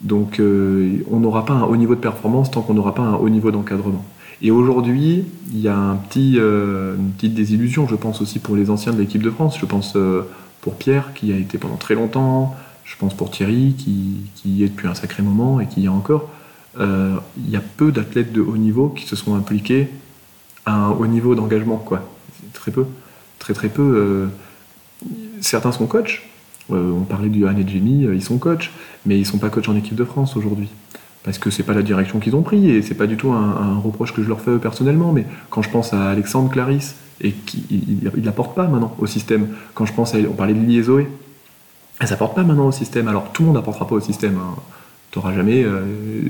Donc euh, on n'aura pas un haut niveau de performance tant qu'on n'aura pas un haut niveau d'encadrement. Et aujourd'hui, il y a euh, une petite désillusion, je pense aussi pour les anciens de l'équipe de France. Je pense pour Pierre, qui a été pendant très longtemps. Je pense pour Thierry, qui, qui y est depuis un sacré moment et qui y est encore. il y a peu d'athlètes de haut niveau qui se sont impliqués à un haut niveau d'engagement, quoi très peu. Très très peu. Euh, certains sont coachs. Euh, on parlait du Han et Jamie, euh, ils sont coachs, mais ils sont pas coachs en équipe de France aujourd'hui. Parce que c'est pas la direction qu'ils ont pris et c'est pas du tout un, reproche que je leur fais personnellement. Mais quand je pense à Alexandre Clarisse et qui il, n'apporte pas maintenant au système. Quand je pense à on parlait de Liezoé, elle s'apporte pas maintenant au système. Alors tout le monde n'apportera pas au système. Hein. Tu n'auras jamais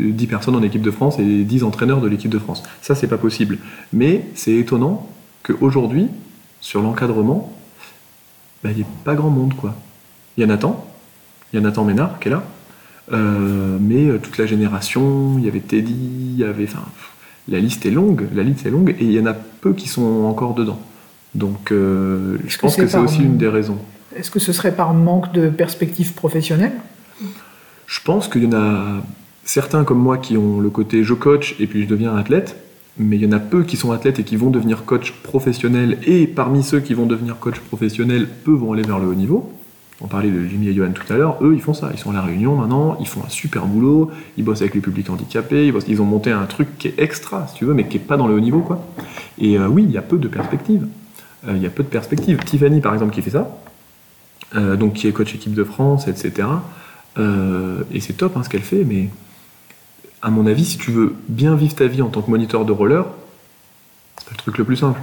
10 personnes en équipe de France et 10 entraîneurs de l'équipe de France. Ça, c'est pas possible. Mais c'est étonnant qu'aujourd'hui, sur l'encadrement, bah, il n'y a pas grand monde. Quoi. Il y a Nathan, il y a Nathan Ménard qui est là, euh, mais euh, toute la génération, il y avait Teddy, il y avait. Enfin, la liste est longue, la liste est longue, et il y en a peu qui sont encore dedans. Donc, euh, je pense que, c'est aussi une des raisons. Est-ce que ce serait par manque de perspective professionnelle Je pense qu'il y en a certains comme moi qui ont le côté je coach et puis je deviens athlète, mais il y en a peu qui sont athlètes et qui vont devenir coach professionnel, et parmi ceux qui vont devenir coach professionnel, peu vont aller vers le haut niveau. On parlait de Jimmy et Johan tout à l'heure, eux ils font ça, ils sont à la réunion maintenant, ils font un super boulot, ils bossent avec les publics handicapés, ils, ont monté un truc qui est extra, si tu veux, mais qui est pas dans le haut niveau, quoi. Et euh, oui, il y a peu de perspectives. Euh, il y a peu de perspectives. Tiffany, par exemple, qui fait ça, euh, donc qui est coach équipe de France, etc. et c'est top hein, ce qu'elle fait, mais à mon avis, si tu veux bien vivre ta vie en tant que moniteur de roller, c'est pas le truc le plus simple.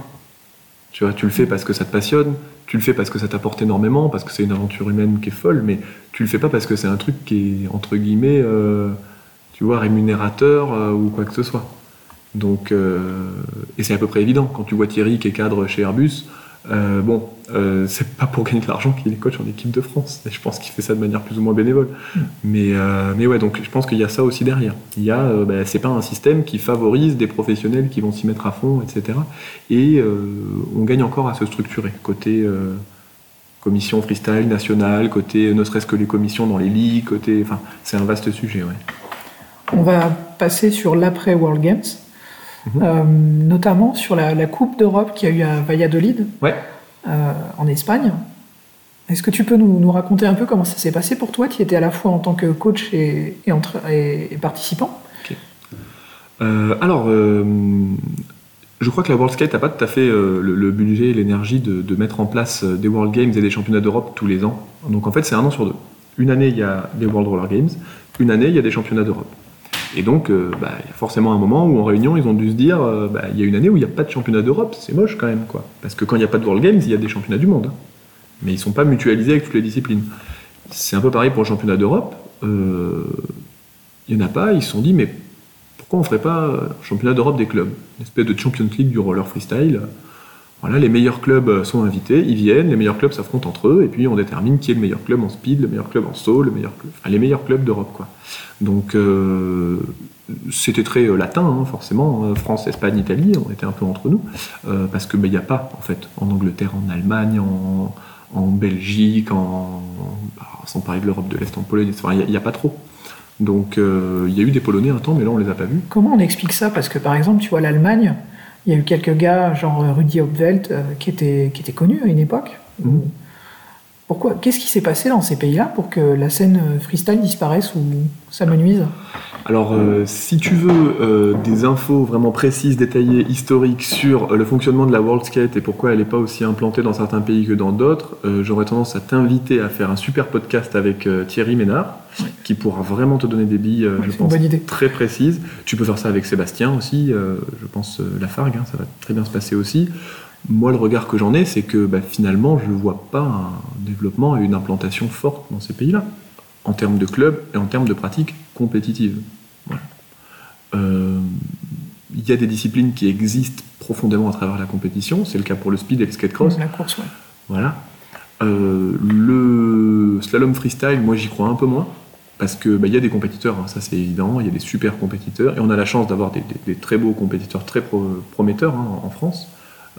Tu vois, tu le fais parce que ça te passionne, tu le fais parce que ça t'apporte énormément, parce que c'est une aventure humaine qui est folle, mais tu le fais pas parce que c'est un truc qui est entre guillemets, euh, tu vois, rémunérateur euh, ou quoi que ce soit. Donc, euh, et c'est à peu près évident quand tu vois Thierry qui est cadre chez Airbus. Euh, bon, euh, c'est pas pour gagner de l'argent qu'il est coach en équipe de France. je pense qu'il fait ça de manière plus ou moins bénévole. Mm. Mais, euh, mais ouais, donc je pense qu'il y a ça aussi derrière. Il y a, bah, c'est pas un système qui favorise des professionnels qui vont s'y mettre à fond, etc. Et on gagne encore à se structurer côté commission freestyle nationale, côté ne serait-ce que les commissions dans les ligues, côté, enfin, c'est un vaste sujet. Ouais. On va passer sur l'après World Games. Mhm. Euh, notamment sur la, Coupe d'Europe qu'il y a eu à Valladolid, euh, en Espagne. Est-ce que tu peux nous, raconter un peu comment ça s'est passé pour toi Tu étais à la fois en tant que coach et, et, participant? Euh, Alors, je crois que la World Skate n'a pas tout à fait le, le, budget, l'énergie de, de, mettre en place des World Games et des championnats d'Europe tous les ans. Donc en fait, c'est un an sur deux. Une année, il y a des World Roller Games. Une année, il y a des championnats d'Europe. Et donc, euh, bah, il y a forcément un moment où en réunion, ils ont dû se dire, euh, bah, il y a une année où il n'y a pas de championnat d'Europe, c'est moche quand même, quoi. Parce que quand il n'y a pas de World Games, il y a des championnats du monde. hein. Mais ils ne sont pas mutualisés avec toutes les disciplines. C'est un peu pareil pour le championnat d'Europe. Euh, il n'y en a pas, ils se sont dit, mais pourquoi on ne ferait pas un championnat d'Europe des clubs? Une espèce de Champions League du roller freestyle. Voilà, les meilleurs clubs sont invités, ils viennent, les meilleurs clubs s'affrontent entre eux, et puis on détermine qui est le meilleur club en speed, le meilleur club en saut, le meilleur club, les meilleurs clubs d'Europe, quoi. Donc euh, c'était très euh, latin, hein, forcément. Euh, France, Espagne, Italie, on était un peu entre nous, euh, parce que il n'y a pas, en fait, en Angleterre, en Allemagne, en, Belgique, en, bah, sans parler de l'Europe de l'Est, en Pologne, il n'y a, pas trop. Donc euh, il y a eu des Polonais un temps, mais là on les a pas vus. Comment on explique ça? Parce que par exemple, tu vois, l'Allemagne, il y a eu quelques gars, genre Rudy Hopveld, euh, qui étaient qui connus à une époque. Mhm. Pourquoi Qu'est-ce qui s'est passé dans ces pays-là pour que la scène euh, freestyle disparaisse ou ça me nuise Alors, euh, si tu veux euh, des infos vraiment précises, détaillées, historiques sur le fonctionnement de la World Skate et pourquoi elle n'est pas aussi implantée dans certains pays que dans d'autres, euh, j'aurais tendance à t'inviter à faire un super podcast avec Thierry Ménard, Ouais. qui pourra vraiment te donner des billes, Ouais, je pense, bonne idée. très précises. Tu peux faire ça avec Sébastien aussi, je pense Lafargue, hein, ça va très bien se passer aussi. Moi, le regard que j'en ai, c'est que bah, finalement, je ne vois pas un développement et une implantation forte dans ces pays-là, en termes de clubs et en termes de pratiques compétitives. Voilà. Euh, Il y a des disciplines qui existent profondément à travers la compétition, c'est le cas pour le speed et le skate cross. La course, ouais. Voilà. Euh, le slalom freestyle, moi j'y crois un peu moins. Parce que bah, y a des compétiteurs, hein, ça c'est évident, il y a des super compétiteurs, et on a la chance d'avoir des, des- des très beaux compétiteurs très pro- prometteurs hein, en France.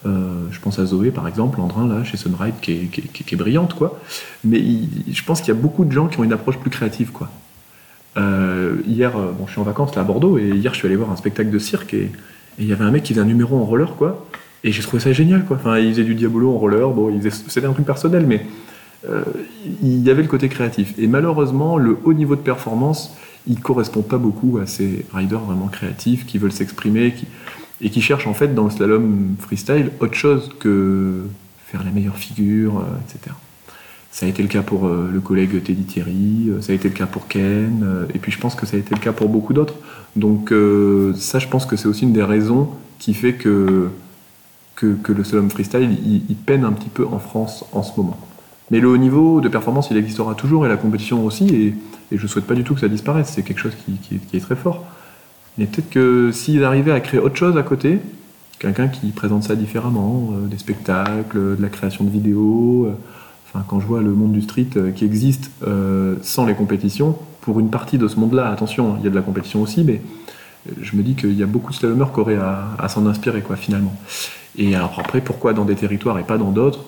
Euh, je pense à Zoé par exemple, Andrin là chez Sunride qui est, brillante quoi. Mais je pense qu'il y a beaucoup de gens qui ont une approche plus créative quoi. Euh, hier, euh, bon, je suis en vacances là à Bordeaux et hier je suis allé voir un spectacle de cirque et il y avait un mec qui faisait un numéro en roller quoi. Et j'ai trouvé ça génial quoi. Enfin, il faisait du diabolo en roller, bon, c'était un truc personnel mais il y avait le côté créatif. Et malheureusement, le haut niveau de performance, il correspond pas beaucoup à ces riders vraiment créatifs qui veulent s'exprimer et qui cherchent en fait dans le slalom freestyle autre chose que faire la meilleure figure, euh, etc. Ça a été le cas pour euh, le collègue Teddy Thierry, euh, ça a été le cas pour Ken, et puis je pense que ça a été le cas pour beaucoup d'autres. Donc ça, je pense que c'est aussi une des raisons qui fait que, que, le slalom freestyle, il, peine un petit peu en France en ce moment. Mais le haut niveau de performance, il existera toujours, et la compétition aussi, et, je ne souhaite pas du tout que ça disparaisse, c'est quelque chose qui est très fort. Mais peut-être que s'ils arrivaient à créer autre chose à côté, quelqu'un qui présente ça différemment, euh, des spectacles, de la création de vidéos, euh, enfin quand je vois le monde du street euh, qui existe sans les compétitions, pour une partie de ce monde-là, attention, il y a de la compétition aussi, mais je me dis qu'il y a beaucoup de slalomers qui auraient à, à s'en inspirer, quoi, finalement. Et alors après, pourquoi dans des territoires et pas dans d'autres?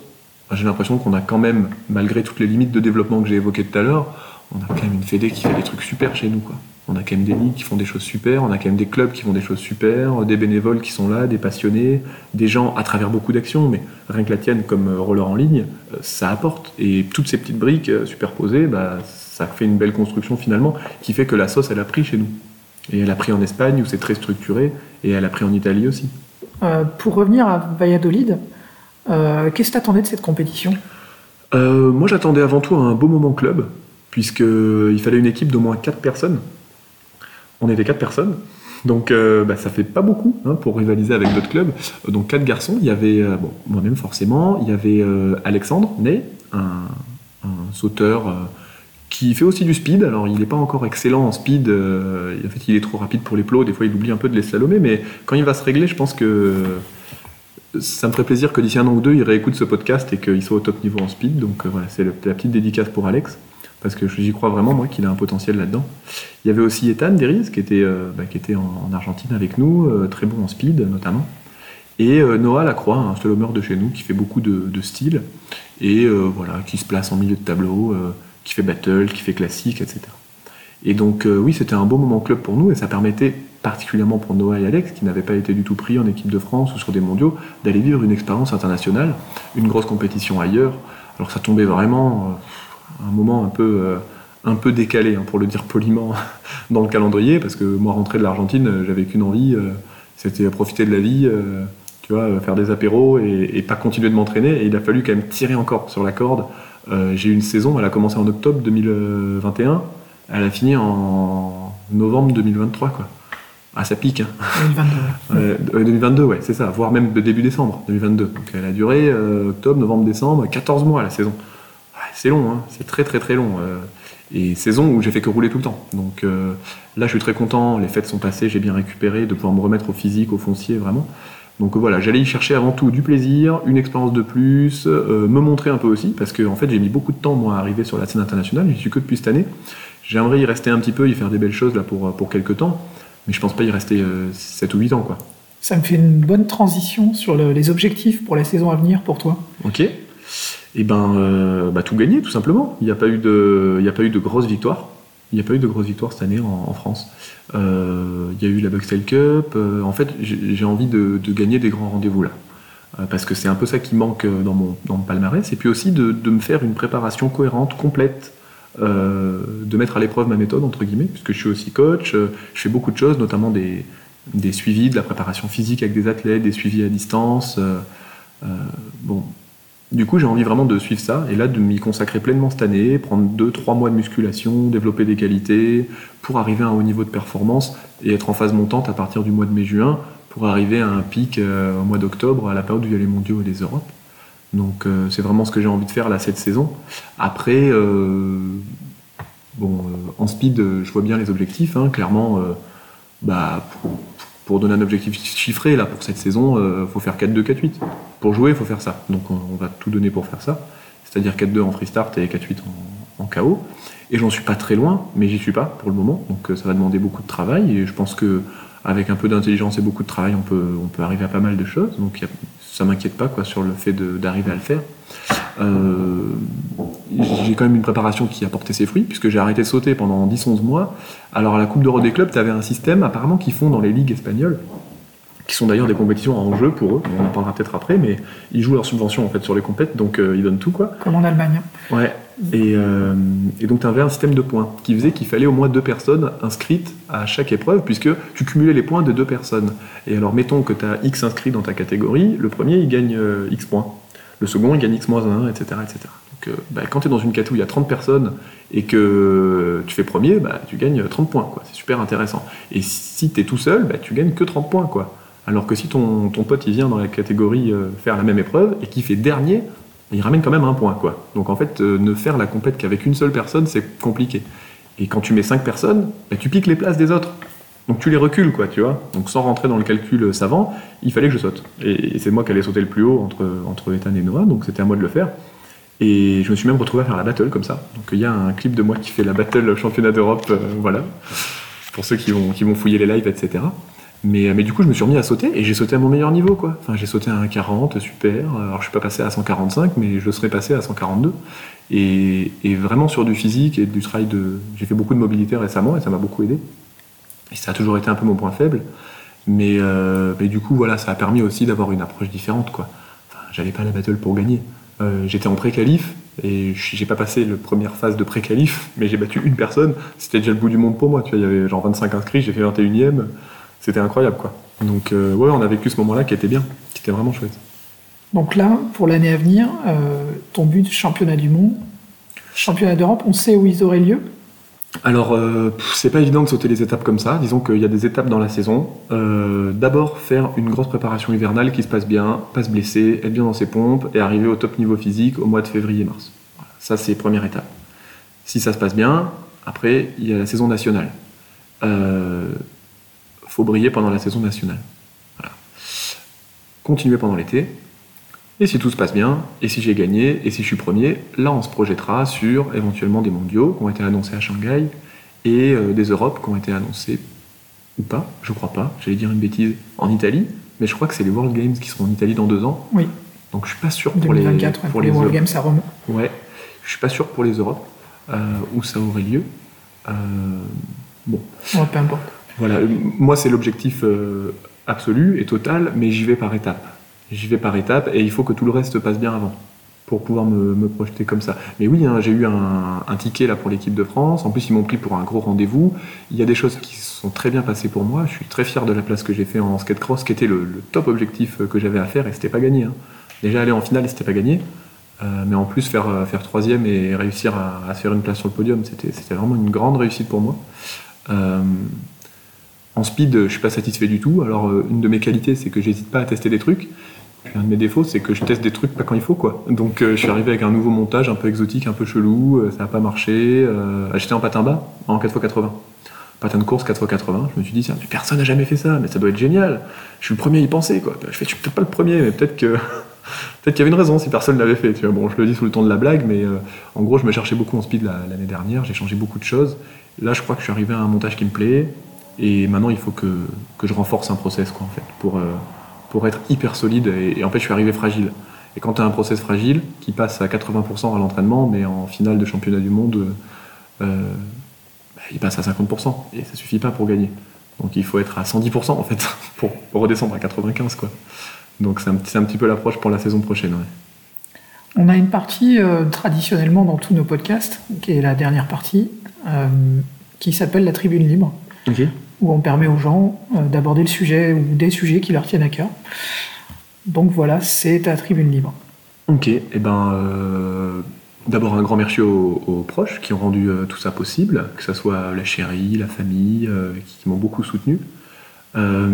J'ai l'impression qu'on a quand même, malgré toutes les limites de développement que j'ai évoquées tout à l'heure, on a quand même une fédé qui fait des trucs super chez nous, quoi. On a quand même des ligues qui font des choses super, on a quand même des clubs qui font des choses super, des bénévoles qui sont là, des passionnés, des gens à travers beaucoup d'actions, mais rien que la tienne comme euh, roller en ligne, euh, ça apporte. Et toutes ces petites briques euh, superposées, bah, ça fait une belle construction finalement, qui fait que la sauce, elle a pris chez nous. Et elle a pris en Espagne où c'est très structuré, et elle a pris en Italie aussi. Euh, pour revenir à Valladolid, euh, qu'est-ce que tu attendais de cette compétition? Euh, moi, j'attendais avant tout un beau moment club, puisqu'il fallait une équipe d'au moins 4 personnes. On était 4 personnes, donc euh, bah, ça fait pas beaucoup hein, pour rivaliser avec d'autres clubs. Euh, Donc 4 garçons, il y avait, euh, moi-même forcément, il y avait euh, Alexandre Ney, un, sauteur qui fait aussi du speed. Alors il n'est pas encore excellent en speed, en fait il est trop rapide pour les plots, des fois il oublie un peu de les slalomer, mais quand il va se régler, je pense que ça me ferait plaisir que d'ici un an ou deux, il réécoute ce podcast et qu'il soit au top niveau en speed. Donc voilà, c'est la petite dédicace pour Alex, parce que j'y crois vraiment, moi, qu'il a un potentiel là-dedans. Il y avait aussi Ethan Deriz, qui était, euh, bah, qui était en, en Argentine avec nous, euh, très bon en speed notamment. Et euh, Noah Lacroix, un slalomer de chez nous, qui fait beaucoup de, style, et euh, voilà, qui se place en milieu de tableau, qui fait battle, qui fait classique, etc. Et donc oui, c'était un beau moment club pour nous, et ça permettait, particulièrement pour Noah et Alex, qui n'avaient pas été du tout pris en équipe de France ou sur des mondiaux, d'aller vivre une expérience internationale, une grosse compétition ailleurs. Alors ça tombait vraiment un moment un peu, euh, un peu décalé, hein, pour le dire poliment, dans le calendrier, parce que moi, rentrer de l'Argentine, euh, j'avais qu'une envie, euh, c'était profiter de la vie, tu vois, faire des apéros et, pas continuer de m'entraîner. Et il a fallu quand même tirer encore sur la corde. j'ai eu une saison, elle a commencé en octobre 2021, elle a fini en novembre 2023, quoi. Ah, ça pique. Hein. 2022. 2022, ouais, c'est ça, voire même début décembre 2022. Donc elle a duré octobre, novembre, décembre, 14 mois la saison. C'est long, hein. c'est très très très long. et saison où j'ai fait que rouler tout le temps. Donc là, je suis très content, les fêtes sont passées, j'ai bien récupéré, de pouvoir me remettre au physique, au foncier, vraiment. Donc voilà, j'allais y chercher avant tout du plaisir, une expérience de plus, euh, me montrer un peu aussi, parce que en fait j'ai mis beaucoup de temps moi à arriver sur la scène internationale, je suis que depuis cette année. J'aimerais y rester un petit peu, y faire des belles choses là pour, pour quelques temps, mais je pense pas y rester 7 euh, ou 8 ans quoi. Ça me fait une bonne transition sur les objectifs pour la saison à venir pour toi. Ok. Et eh ben, euh, bah, tout gagner tout simplement. Il n'y a pas eu de, il a pas eu de grosses victoires. Il n'y a pas eu de grosses victoires cette année en, France. Euh, il y a eu la Boxtel Cup. Euh, en fait, j'ai envie de, gagner des grands rendez-vous là. Parce que c'est un peu ça qui manque dans mon, dans palmarès. Et puis aussi de, me faire une préparation cohérente, complète, de mettre à l'épreuve ma méthode, entre guillemets, puisque je suis aussi coach. je fais beaucoup de choses, notamment des, des, suivis, de la préparation physique avec des athlètes, des suivis à distance. bon, du coup, j'ai envie vraiment de suivre ça et là de m'y consacrer pleinement cette année, prendre 2-3 mois de musculation, développer des qualités pour arriver à un haut niveau de performance et être en phase montante à partir du mois de mai-juin pour arriver à un pic euh, au mois d'octobre à la période où il y a les mondiaux et les Europes. Donc euh, c'est vraiment ce que j'ai envie de faire là cette saison. Après, euh, en speed, je vois bien les objectifs. Hein. clairement, bah, donner un objectif chiffré, là, pour cette saison, il euh, faut faire 4-2, 4-8. Pour jouer, il faut faire ça. Donc on, va tout donner pour faire ça. C'est-à-dire 4-2 en free start et 4-8 en, KO. Et j'en suis pas très loin, mais j'y suis pas pour le moment. Donc euh, ça va demander beaucoup de travail. Et je pense que avec un peu d'intelligence et beaucoup de travail, on peut, on peut arriver à pas mal de choses. Donc ça ça m'inquiète pas quoi, sur le fait d'arriver à le faire. Euh, j'ai quand même une préparation qui a porté ses fruits, puisque j'ai arrêté de sauter pendant 10-11 mois. Alors à la Coupe d'Euro des clubs, tu avais un système apparemment qu'ils font dans les ligues espagnoles, qui sont d'ailleurs des compétitions en jeu pour eux, on en parlera peut-être après, mais ils jouent leur subvention en fait sur les compètes, donc euh, ils donnent tout quoi. Comme en Allemagne. Ouais, et, euh, et donc tu avais un système de points qui faisait qu'il fallait au moins deux personnes inscrites à chaque épreuve, puisque tu cumulais les points de deux personnes. Et alors mettons que tu as X inscrits dans ta catégorie, le premier il gagne X points. Le second, il gagne X-1, etc. etc. Donc, euh, bah, quand tu es dans une catégorie où il y a 30 personnes et que tu fais premier, bah, tu gagnes 30 points. C'est super intéressant. Et si tu es tout seul, bah, tu gagnes que 30 points. Quoi. Alors que si ton, pote il vient dans la catégorie euh, faire la même épreuve et qu'il fait dernier, il ramène quand même un point. Quoi. Donc en fait, euh, ne faire la compète qu'avec une seule personne, c'est compliqué. Et quand tu mets 5 personnes, tu piques les places des autres. Donc tu les recules, quoi, tu vois. Donc sans rentrer dans le calcul savant, il fallait que je saute. Et, c'est moi qui allais sauter le plus haut entre, entre Ethan et Noah, donc c'était à moi de le faire. Et je me suis même retrouvé à faire la battle comme ça. Donc il y a un clip de moi qui fait la battle championnat d'Europe, euh, voilà, pour ceux qui vont, qui vont fouiller les lives, etc. Mais, mais du coup, je me suis remis à sauter et j'ai sauté à mon meilleur niveau. Enfin, j'ai sauté à 1,40, super. Alors je suis pas passé à 145, mais je serais passé à 142. Et, vraiment sur du physique et du travail de. J'ai fait beaucoup de mobilité récemment et ça m'a beaucoup aidé. Et ça a toujours été un peu mon point faible. Mais, euh, du coup, voilà, ça a permis aussi d'avoir une approche différente. Quoi. Enfin, j'allais pas la battle pour gagner. Euh, j'étais en pré-qualif et j'ai pas passé la première phase de pré-qualif, mais j'ai battu une personne. C'était déjà le bout du monde pour moi. Il y avait genre 25 inscrits, j'ai fait 21ème. C'était incroyable, quoi. Donc, euh, ouais, on a vécu ce moment-là qui était bien, qui était vraiment chouette. Donc là, pour l'année à venir, ton but, championnat du monde, championnat d'Europe, on sait où ils auraient lieu? Alors, euh, c'est pas évident de sauter les étapes comme ça. Disons qu'il y a des étapes dans la saison. Euh, d'abord, faire une grosse préparation hivernale qui se passe bien, pas se blesser, être bien dans ses pompes et arriver au top niveau physique au mois de février-mars. Ça, c'est première étape. Si ça se passe bien, après, il y a la saison nationale. Euh, faut briller pendant la saison nationale. Voilà. Continuer pendant l'été, et si tout se passe bien, et si j'ai gagné, et si je suis premier, là on se projettera sur éventuellement des mondiaux qui ont été annoncés à Shanghai et euh, des Europes qui ont été annoncés ou pas, je crois pas, j'allais dire une bêtise, en Italie, mais je crois que c'est les World Games qui seront en Italie dans deux ans. Oui. Donc je suis pas sûr pour les, pour les, World Games à Rome. Ouais, je suis pas sûr pour les Europes euh, où ça aurait lieu. Euh, bon. peu importe. Voilà, moi c'est l'objectif absolu et total, mais j'y vais par étapes j'y vais par étapes et il faut que tout le reste passe bien avant pour pouvoir me, projeter comme ça. Mais oui, hein, j'ai eu un, ticket pour l'équipe de France. En plus, ils m'ont pris pour un gros rendez-vous. Il y a des choses qui sont très bien passées pour moi. Je suis très fier de la place que j'ai fait en skate cross, qui était le, top objectif que j'avais à faire et c'était pas gagné. Hein. Déjà aller en finale, c'était pas gagné. Euh, mais en plus, faire, euh, troisième et réussir à, se faire une place sur le podium, c'était vraiment une grande réussite pour moi. Euh, en speed, je suis pas satisfait du tout. Alors, une de mes qualités, c'est que j'hésite pas à tester des trucs. un de mes défauts, c'est que je teste des trucs pas quand il faut, quoi. Donc, je suis arrivé avec un nouveau montage un peu exotique, un peu chelou. ça n'a pas marché. J'étais en patin bas, en 4x80 patin de course 4x80. Je me suis dit, personne n'a jamais fait ça, mais ça doit être génial. Je suis le premier à y penser, quoi. Je fais, suis peut-être pas le premier, mais peut-être que Peut-être qu'il y avait une raison si personne ne l'avait fait. Tu. Bon, je le dis sous le ton de la blague, mais euh, en gros, je me cherchais beaucoup en speed l'année dernière. J'ai changé beaucoup de choses. Là, je crois que je suis arrivé à un montage qui me plaît. Et maintenant, il faut que, que je renforce un process, quoi, en fait, pour, euh, pour être hyper solide. Et, en fait, je suis arrivé fragile. Et quand tu as un process fragile qui passe à 80% à l'entraînement, mais en finale de championnat du monde, euh, bah, il passe à 50%. Et ça suffit pas pour gagner. Donc il faut être à 110% en fait pour, pour redescendre à 95 quoi. Donc c'est un, petit peu l'approche pour la saison prochaine. On a une partie euh, traditionnellement dans tous nos podcasts, qui est la dernière partie, euh, qui s'appelle la tribune libre, où on permet aux gens euh, d'aborder le sujet ou des sujets qui leur tiennent à cœur. Donc voilà, c'est ta tribune libre. Ok, et eh ben d'abord un grand merci aux, proches qui ont rendu tout ça possible, que ce soit la chérie, la famille, qui m'ont beaucoup soutenu. Euh,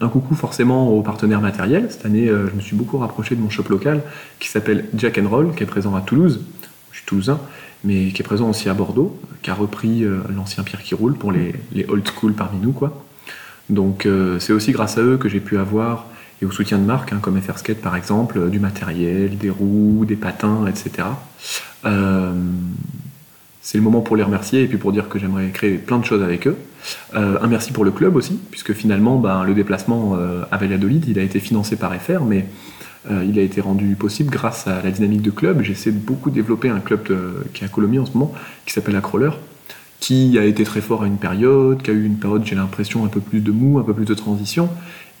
un coucou forcément aux partenaires matériels. Cette année, euh, je me suis beaucoup rapproché de mon shop local qui s'appelle Jack and Roll, qui est présent à Toulouse. Je suis toulousain, mais qui est présent aussi à Bordeaux, qui a repris euh, l'ancien Pierre qui roule pour les, old school parmi nous. Quoi. Donc c'est aussi grâce à eux que j'ai pu avoir, et au soutien de marques, hein, comme FR Skate par exemple, du matériel, des roues, des patins, etc c'est le moment pour les remercier et puis pour dire que j'aimerais créer plein de choses avec eux. Euh, un merci pour le club aussi, puisque finalement, ben, le déplacement euh, à Valladolid, il a été financé par FR, mais euh, il a été rendu possible grâce à la dynamique de club. J'essaie de beaucoup développer un club qui est à Colomiers en ce moment, qui s'appelle la Crawler, qui a été très fort à une période, qui a eu une période, j'ai l'impression, un peu plus de mou, un peu plus de transition.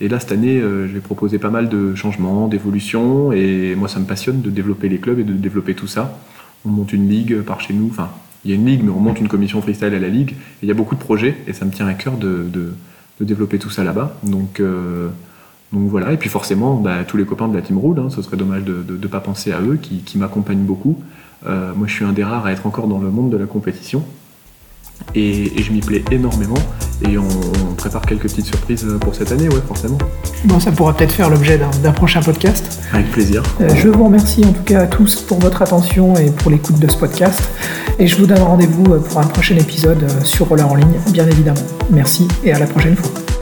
Et là, cette année, je vais proposer pas mal de changements, d'évolutions, et moi, ça me passionne de développer les clubs et de développer tout ça. On monte une ligue par chez nous, enfin, il y a une ligue, mais on monte une commission freestyle à la ligue. Et il y a beaucoup de projets et ça me tient à cœur de, développer tout ça là-bas. Donc, euh, donc voilà. Et puis forcément, bah, tous les copains de la Team Rule, hein, ce serait dommage de ne pas penser à eux qui, m'accompagnent beaucoup. Euh, moi, je suis un des rares à être encore dans le monde de la compétition. Et, je m'y plais énormément. Et on, prépare quelques petites surprises pour cette année, ouais, forcément. Bon, ça pourra peut-être faire l'objet d'un prochain podcast. Avec plaisir. Euh, je vous remercie en tout cas à tous pour votre attention et pour l'écoute de ce podcast. Et je vous donne rendez-vous pour un prochain épisode sur Roller en ligne, bien évidemment. Merci et à la prochaine fois.